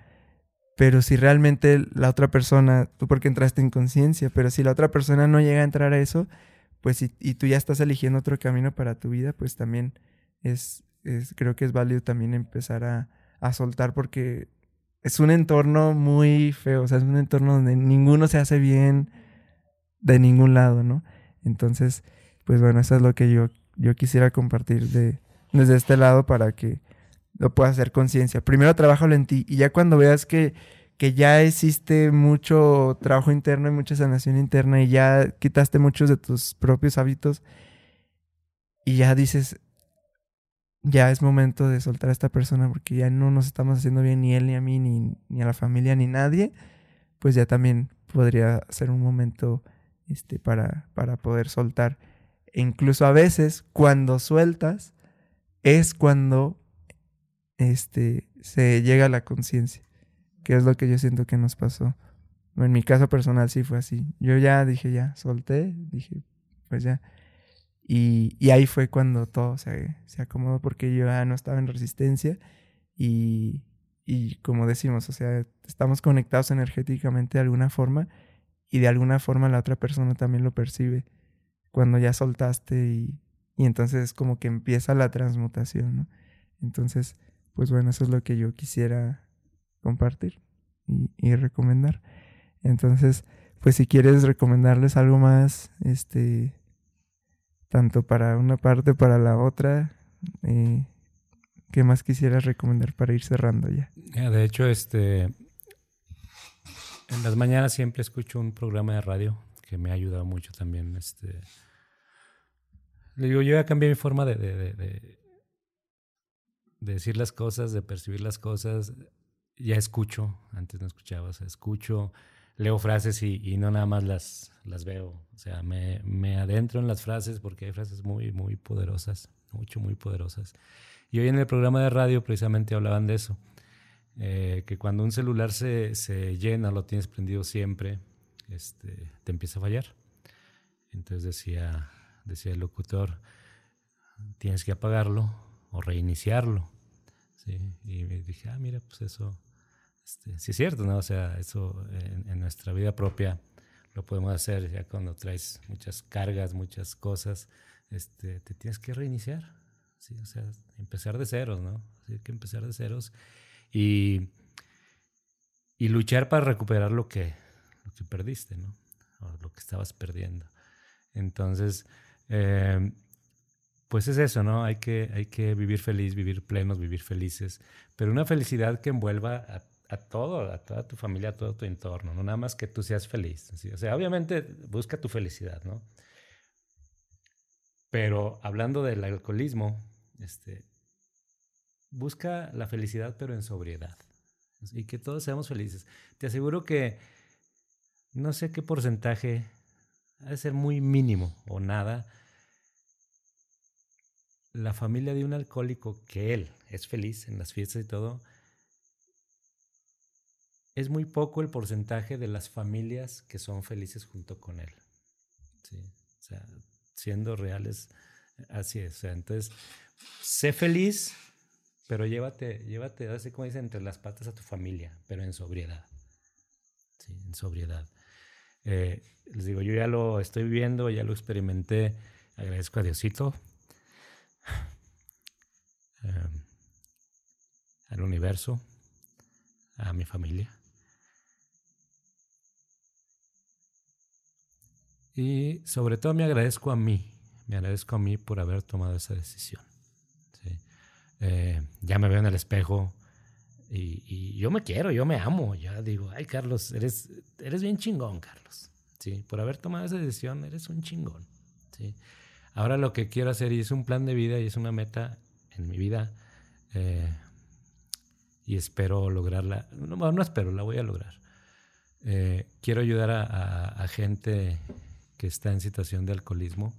pero si realmente la otra persona, tú porque entraste en conciencia, pero si la otra persona no llega a entrar a eso, pues y, y tú ya estás eligiendo otro camino para tu vida, pues también es, creo que es válido también empezar a, a soltar porque es un entorno muy feo, o sea, es un entorno donde ninguno se hace bien, de ningún lado, ¿no? Entonces, pues bueno, eso es lo que yo, yo quisiera compartir de, desde este lado para que lo puedas hacer conciencia. Primero trabajalo en ti y ya cuando veas que, que ya existe mucho trabajo interno y mucha sanación interna y ya quitaste muchos de tus propios hábitos y ya dices, ya es momento de soltar a esta persona porque ya no nos estamos haciendo bien ni él, ni a mí, ni, ni a la familia, ni nadie, pues ya también podría ser un momento este, para, para poder soltar. E incluso a veces, cuando sueltas, es cuando este, se llega a la conciencia, que es lo que yo siento que nos pasó. En mi caso personal sí fue así. Yo ya dije, ya, solté, dije, pues ya. Y, y ahí fue cuando todo se, se, acomodó porque yo ya no estaba en resistencia y, y como decimos, o sea, estamos conectados energéticamente de alguna forma y de alguna forma la otra persona también lo percibe cuando ya soltaste y, y entonces es como que empieza la transmutación, ¿no? Entonces, pues bueno, eso es lo que yo quisiera compartir y, recomendar. Entonces, pues si quieres recomendarles algo más, este, tanto para una parte para la otra. Eh, ¿Qué más quisieras recomendar para ir cerrando ya? De hecho, este, en las mañanas siempre escucho un programa de radio que me ha ayudado mucho también. Este, le digo, yo ya cambié mi forma de, de, de, de, decir las cosas, de percibir las cosas. Ya escucho, antes no escuchaba, o sea, escucho leo frases y, y, no nada más las, las veo. O sea, me, me, adentro en las frases porque hay frases muy, muy poderosas, mucho, muy poderosas. Y hoy en el programa de radio precisamente hablaban de eso, eh, que cuando un celular se, se, llena, lo tienes prendido siempre, este, te empieza a fallar. Entonces decía, decía el locutor, tienes que apagarlo o reiniciarlo. ¿sí? Y dije, ah, mira, pues eso este, sí es cierto, ¿no? O sea, eso en, nuestra vida propia lo podemos hacer ya cuando traes muchas cargas, muchas cosas, este, te tienes que reiniciar, ¿sí? O sea, empezar de ceros, ¿no? Hay que empezar de ceros y, y luchar para recuperar lo que, lo que perdiste, ¿no? O lo que estabas perdiendo. Entonces, eh, pues es eso, ¿no? Hay que, hay que vivir feliz, vivir plenos, vivir felices, pero una felicidad que envuelva a a todo, a toda tu familia, a todo tu entorno, no nada más que tú seas feliz. O sea, obviamente busca tu felicidad, ¿no? Pero hablando del alcoholismo, este, busca la felicidad pero en sobriedad y que todos seamos felices. Te aseguro que no sé qué porcentaje, ha de ser muy mínimo o nada, la familia de un alcohólico que él es feliz en las fiestas y todo, es muy poco el porcentaje de las familias que son felices junto con él. ¿sí? O sea, siendo reales, así es. O sea, entonces, sé feliz, pero llévate, llévate, así como dicen, entre las patas a tu familia, pero en sobriedad. En sobriedad. Eh, les digo, yo ya lo estoy viviendo, ya lo experimenté. Agradezco a Diosito, eh, al universo, a mi familia. Y sobre todo me agradezco a mí, me agradezco a mí por haber tomado esa decisión. Eh, ya me veo en el espejo y, y, yo me quiero, yo me amo. Ya digo, ay Carlos, eres, eres bien chingón, Carlos. ¿sí? Por haber tomado esa decisión, eres un chingón. ¿sí? Ahora lo que quiero hacer y es un plan de vida y es una meta en mi vida eh, y espero lograrla. No, no espero, la voy a lograr. Eh, quiero ayudar a, a, a gente que está en situación de alcoholismo.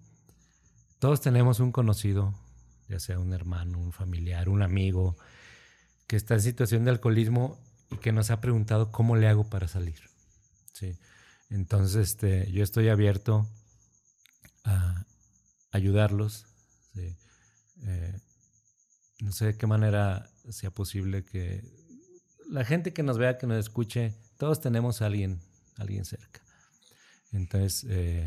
Todos tenemos un conocido, ya sea un hermano, un familiar, un amigo, que está en situación de alcoholismo y que nos ha preguntado cómo le hago para salir. ¿Sí? Entonces, este, yo estoy abierto a ayudarlos. ¿sí? Eh, no sé de qué manera sea posible que la gente que nos vea, que nos escuche, todos tenemos a alguien, alguien cerca. Entonces, eh,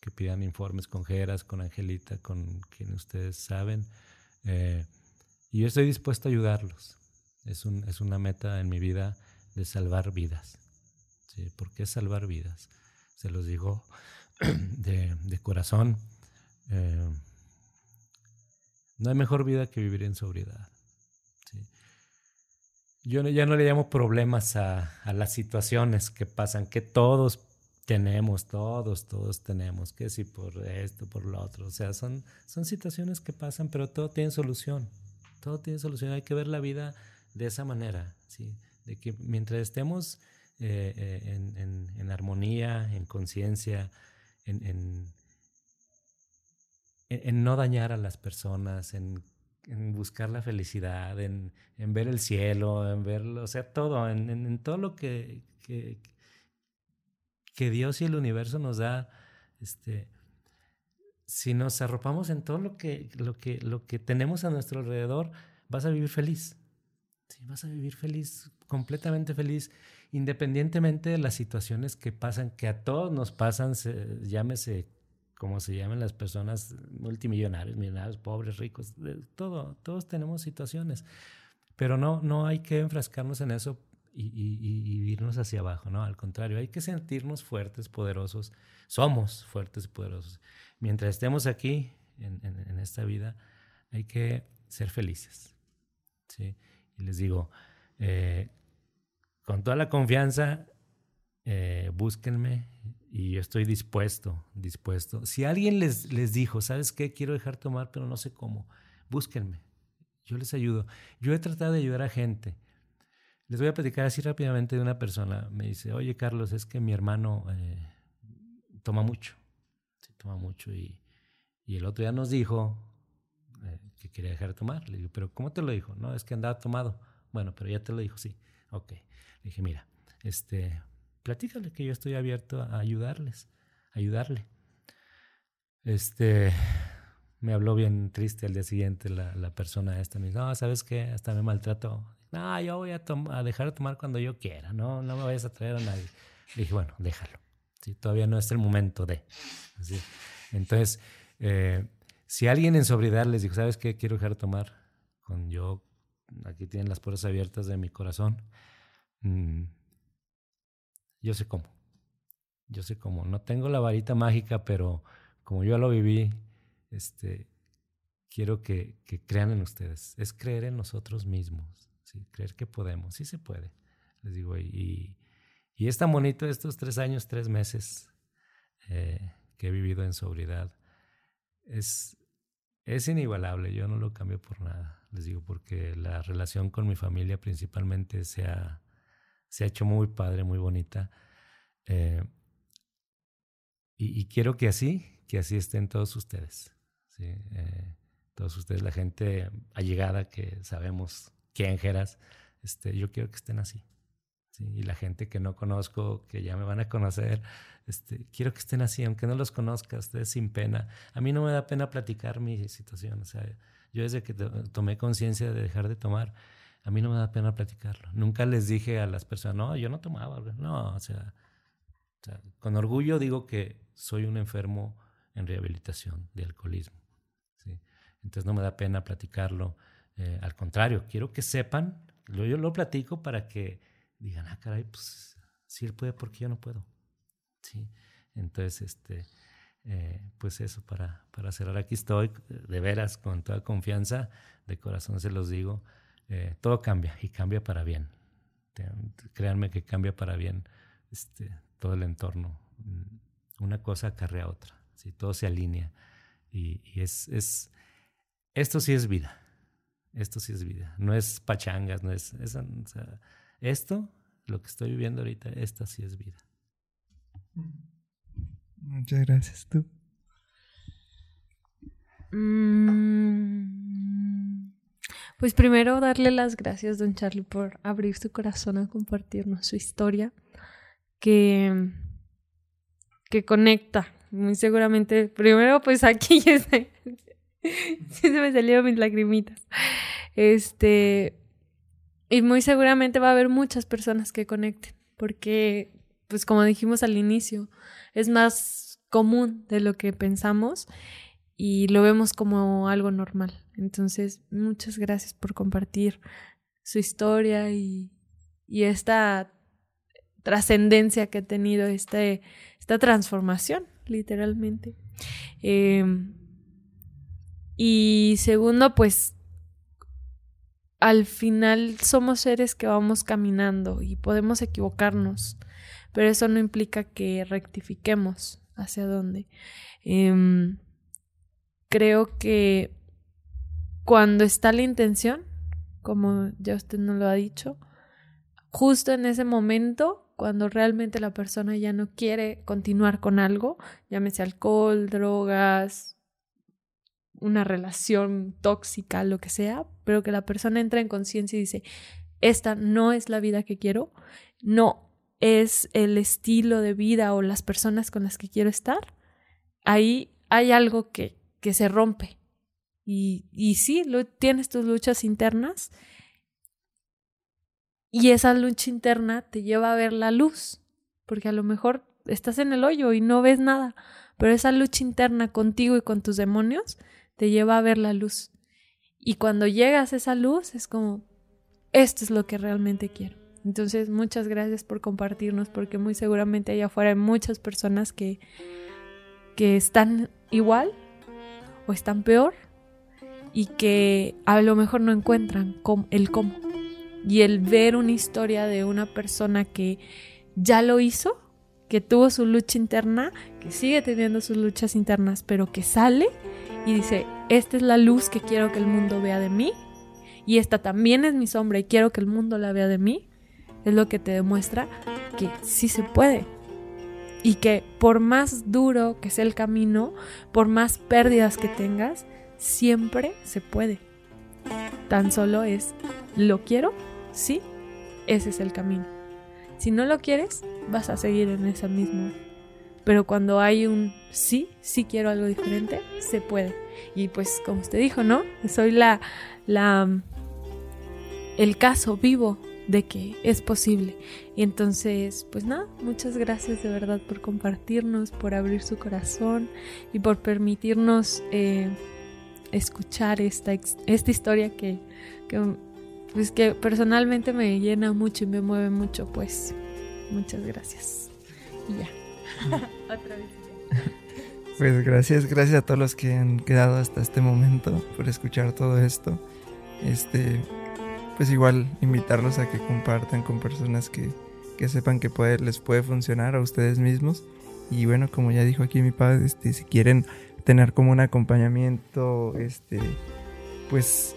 que pidan informes con Geras, con Angelita, con quien ustedes saben. Eh, y yo estoy dispuesto a ayudarlos. Es, un, es una meta en mi vida de salvar vidas. ¿sí? ¿Por qué salvar vidas? se los digo de, de corazón. Eh, no hay mejor vida que vivir en sobriedad. Yo ya no le llamo problemas a, a, las situaciones que pasan, que todos tenemos, todos, todos tenemos, que si por esto, por lo otro. O sea, son, son situaciones que pasan, pero todo tiene solución. Todo tiene solución. Hay que ver la vida de esa manera, ¿sí? De que mientras estemos eh, eh, en, armonía, en conciencia, en, en, no dañar a las personas, en, buscar la felicidad, en, ver el cielo, en ver, o sea, todo, en, todo lo que, que, que, Dios y el universo nos da, este, si nos arropamos en todo lo que, lo que, lo que tenemos a nuestro alrededor, vas a vivir feliz. Sí, vas a vivir feliz, completamente feliz, independientemente de las situaciones que pasan, que a todos nos pasan, llámese como se llaman las personas multimillonarios, millonarios, pobres, ricos, todo, todos tenemos situaciones, pero no, no hay que enfrascarnos en eso y, irnos hacia abajo, ¿no? Al contrario, hay que sentirnos fuertes, poderosos, somos fuertes y poderosos. Mientras estemos aquí, en, en, esta vida, hay que ser felices, ¿sí? Y les digo, eh, con toda la confianza, eh, búsquenme, y yo estoy dispuesto, dispuesto. Si alguien les, les dijo, ¿sabes qué? Quiero dejar tomar, pero no sé cómo, búsquenme. Yo les ayudo. Yo he tratado de ayudar a gente. Les voy a platicar así rápidamente de una persona. Me dice, oye Carlos, es que mi hermano eh, toma mucho. Sí, toma mucho. Y, y, el otro día nos dijo eh, que quería dejar de tomar. Le digo, pero ¿cómo te lo dijo? No, es que andaba tomado. Bueno, pero ya te lo dijo, sí. Ok. Le dije, mira, este, platícale que yo estoy abierto a ayudarles, ayudarle. Este, me habló bien triste al día siguiente la, la persona esta. Me dijo, no, ¿sabes qué? Hasta me maltrató. No, yo voy a, dejar de tomar cuando yo quiera, no, no me vayas a traer a nadie. Le dije, bueno, déjalo. ¿sí? Todavía no es el momento de. Entonces, eh, si alguien en sobriedad les dijo, ¿sabes qué? Quiero dejar de tomar. Con yo, aquí tienen las puertas abiertas de mi corazón. Mm, yo sé cómo. Yo sé cómo. No tengo la varita mágica, pero como yo lo viví, este, quiero que crean en ustedes. Es creer en nosotros mismos. ¿Sí? Creer que podemos. Sí se puede. Les digo, y, y es tan bonito estos tres años, tres meses eh, que he vivido en sobriedad. Es, es inigualable. Yo no lo cambio por nada. Les digo, porque la relación con mi familia principalmente se ha se ha hecho muy padre, muy bonita. Eh, y, quiero que así, que así estén todos ustedes. Eh, todos ustedes, la gente allegada que sabemos quién eras, este, yo quiero que estén así. ¿sí? Y la gente que no conozco, que ya me van a conocer, este, quiero que estén así, aunque no los conozca, ustedes sin pena. A mí no me da pena platicar mi situación. O sea, yo desde que tomé conciencia de dejar de tomar, a mí no me da pena platicarlo. Nunca les dije a las personas, no, yo no tomaba. No, o sea, con orgullo digo que soy un enfermo en rehabilitación de alcoholismo. ¿sí? Entonces no me da pena platicarlo. Eh, al contrario, quiero que sepan, yo lo platico para que digan, ah, caray, pues si él puede, ¿por qué yo no puedo? ¿Sí? Entonces, este, eh, pues eso, para, para cerrar, aquí estoy, de veras, con toda confianza, de corazón se los digo. Eh, todo cambia y cambia para bien. Créanme que cambia para bien este, todo el entorno. Mm, una cosa acarrea a otra, ¿sí? todo se alinea. Y, es, es, esto sí es vida. Esto sí es vida. No es pachangas, no es. esto, lo que estoy viviendo ahorita, esta sí es vida. Muchas gracias, tú. Mm. Pues primero darle las gracias, don Charlie, por abrir su corazón a compartirnos su historia, que, que conecta. Muy seguramente, primero pues aquí ya se, me salieron mis lagrimitas. Este, y muy seguramente va a haber muchas personas que conecten, porque, pues como dijimos al inicio, es más común de lo que pensamos y lo vemos como algo normal. Entonces, muchas gracias por compartir su historia y, esta trascendencia que ha tenido este, esta transformación, literalmente. Em, y segundo, pues al final somos seres que vamos caminando y podemos equivocarnos, pero eso no implica que rectifiquemos hacia dónde. Em, creo que cuando está la intención, como ya usted nos lo ha dicho, justo en ese momento, cuando realmente la persona ya no quiere continuar con algo, llámese alcohol, drogas, una relación tóxica, lo que sea, pero que la persona entra en conciencia y dice, esta no es la vida que quiero, no es el estilo de vida o las personas con las que quiero estar, ahí hay algo que, que se rompe. Y, y sí, lo, tienes tus luchas internas y esa lucha interna te lleva a ver la luz, porque a lo mejor estás en el hoyo y no ves nada, pero esa lucha interna contigo y con tus demonios te lleva a ver la luz. Y cuando llegas a esa luz es como, esto es lo que realmente quiero. Entonces, muchas gracias por compartirnos, porque muy seguramente allá afuera hay muchas personas que, que están igual o están peor y que a lo mejor no encuentran el cómo. Y el ver una historia de una persona que ya lo hizo, que tuvo su lucha interna, que sigue teniendo sus luchas internas, pero que sale y dice, esta es la luz que quiero que el mundo vea de mí y esta también es mi sombra y quiero que el mundo la vea de mí, es lo que te demuestra que sí se puede. Y que por más duro que sea el camino, por más pérdidas que tengas, siempre se puede. Tan solo es, ¿lo quiero? Sí, ese es el camino. Si no lo quieres, vas a seguir en esa misma pero cuando hay un sí, sí quiero algo diferente, se puede. Y pues como usted dijo, ¿no? Soy la, la, el caso vivo de que es posible. Y entonces, pues nada, muchas gracias de verdad por compartirnos, por abrir su corazón y por permitirnos eh, escuchar esta, esta historia que, que, pues que personalmente me llena mucho y me mueve mucho. Pues muchas gracias. Y ya. Pues gracias, gracias a todos los que han quedado hasta este momento por escuchar todo esto. Este, pues igual invitarlos a que compartan con personas que, que sepan que puede, les puede funcionar a ustedes mismos. Y bueno, como ya dijo aquí mi padre, este, si quieren tener como un acompañamiento, este, pues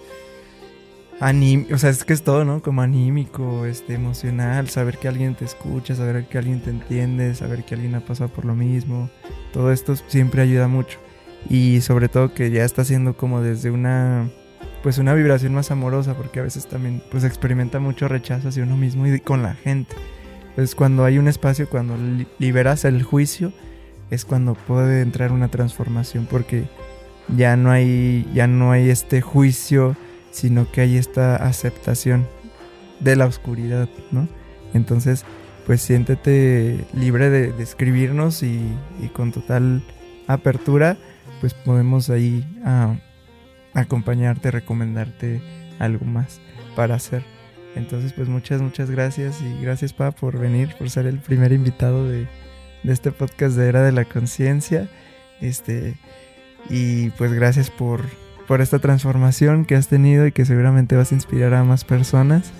o sea, es que es todo, ¿no? Como anímico, este, emocional, saber que alguien te escucha, saber que alguien te entiende, saber que alguien ha pasado por lo mismo. Todo esto siempre ayuda mucho. Y sobre todo que ya está siendo como desde una pues una vibración más amorosa, porque a veces también pues experimenta mucho rechazo hacia uno mismo y con la gente. Entonces cuando hay un espacio, cuando liberas el juicio, es cuando puede entrar una transformación, porque ya no hay, ya no hay este juicio sino que hay esta aceptación de la oscuridad, ¿no? Entonces, pues siéntete libre de, escribirnos y, con total apertura, pues podemos ahí ah, acompañarte, recomendarte algo más para hacer. Entonces, pues muchas, muchas gracias y gracias, Pa, por venir, por ser el primer invitado de, de este podcast de Era de la Conciencia. Este, y pues gracias por, por esta transformación que has tenido y que seguramente vas a inspirar a más personas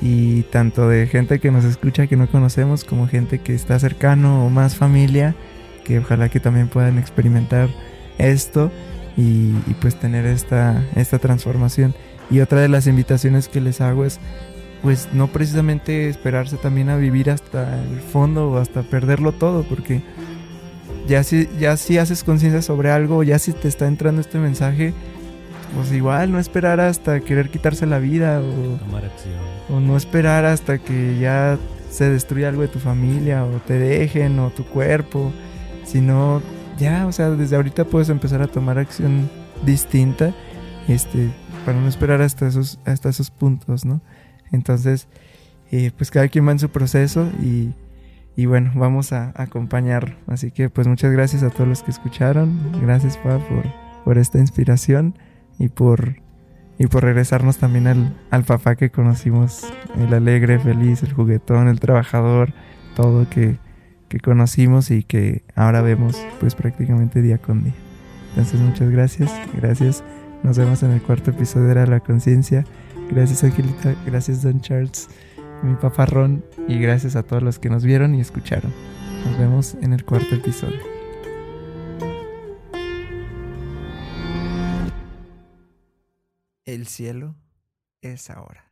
y tanto de gente que nos escucha que no conocemos como gente que está cercano o más familia que ojalá que también puedan experimentar esto y, pues tener esta, esta transformación. Y otra de las invitaciones que les hago es pues no precisamente esperarse también a vivir hasta el fondo o hasta perderlo todo porque ya si, ya si haces conciencia sobre algo, ya si te está entrando este mensaje, pues igual no esperar hasta querer quitarse la vida o, o no esperar hasta que ya se destruya algo de tu familia o te dejen o tu cuerpo, sino ya, o sea, desde ahorita puedes empezar a tomar acción distinta, este, para no esperar hasta esos, hasta esos puntos, ¿no? Entonces, eh, pues cada quien va en su proceso y, y bueno, vamos a acompañar. Así que pues muchas gracias a todos los que escucharon, gracias Pa por, por esta inspiración y por, y por regresarnos también al, al papá que conocimos, el alegre, feliz, el juguetón, el trabajador, todo que que conocimos y que ahora vemos pues prácticamente día con día. Entonces muchas gracias, gracias. Nos vemos en el cuarto episodio de La Conciencia. Gracias Angelita, gracias Don Charles, mi papá Ron y gracias a todos los que nos vieron y escucharon. Nos vemos en el cuarto episodio. El cielo es ahora.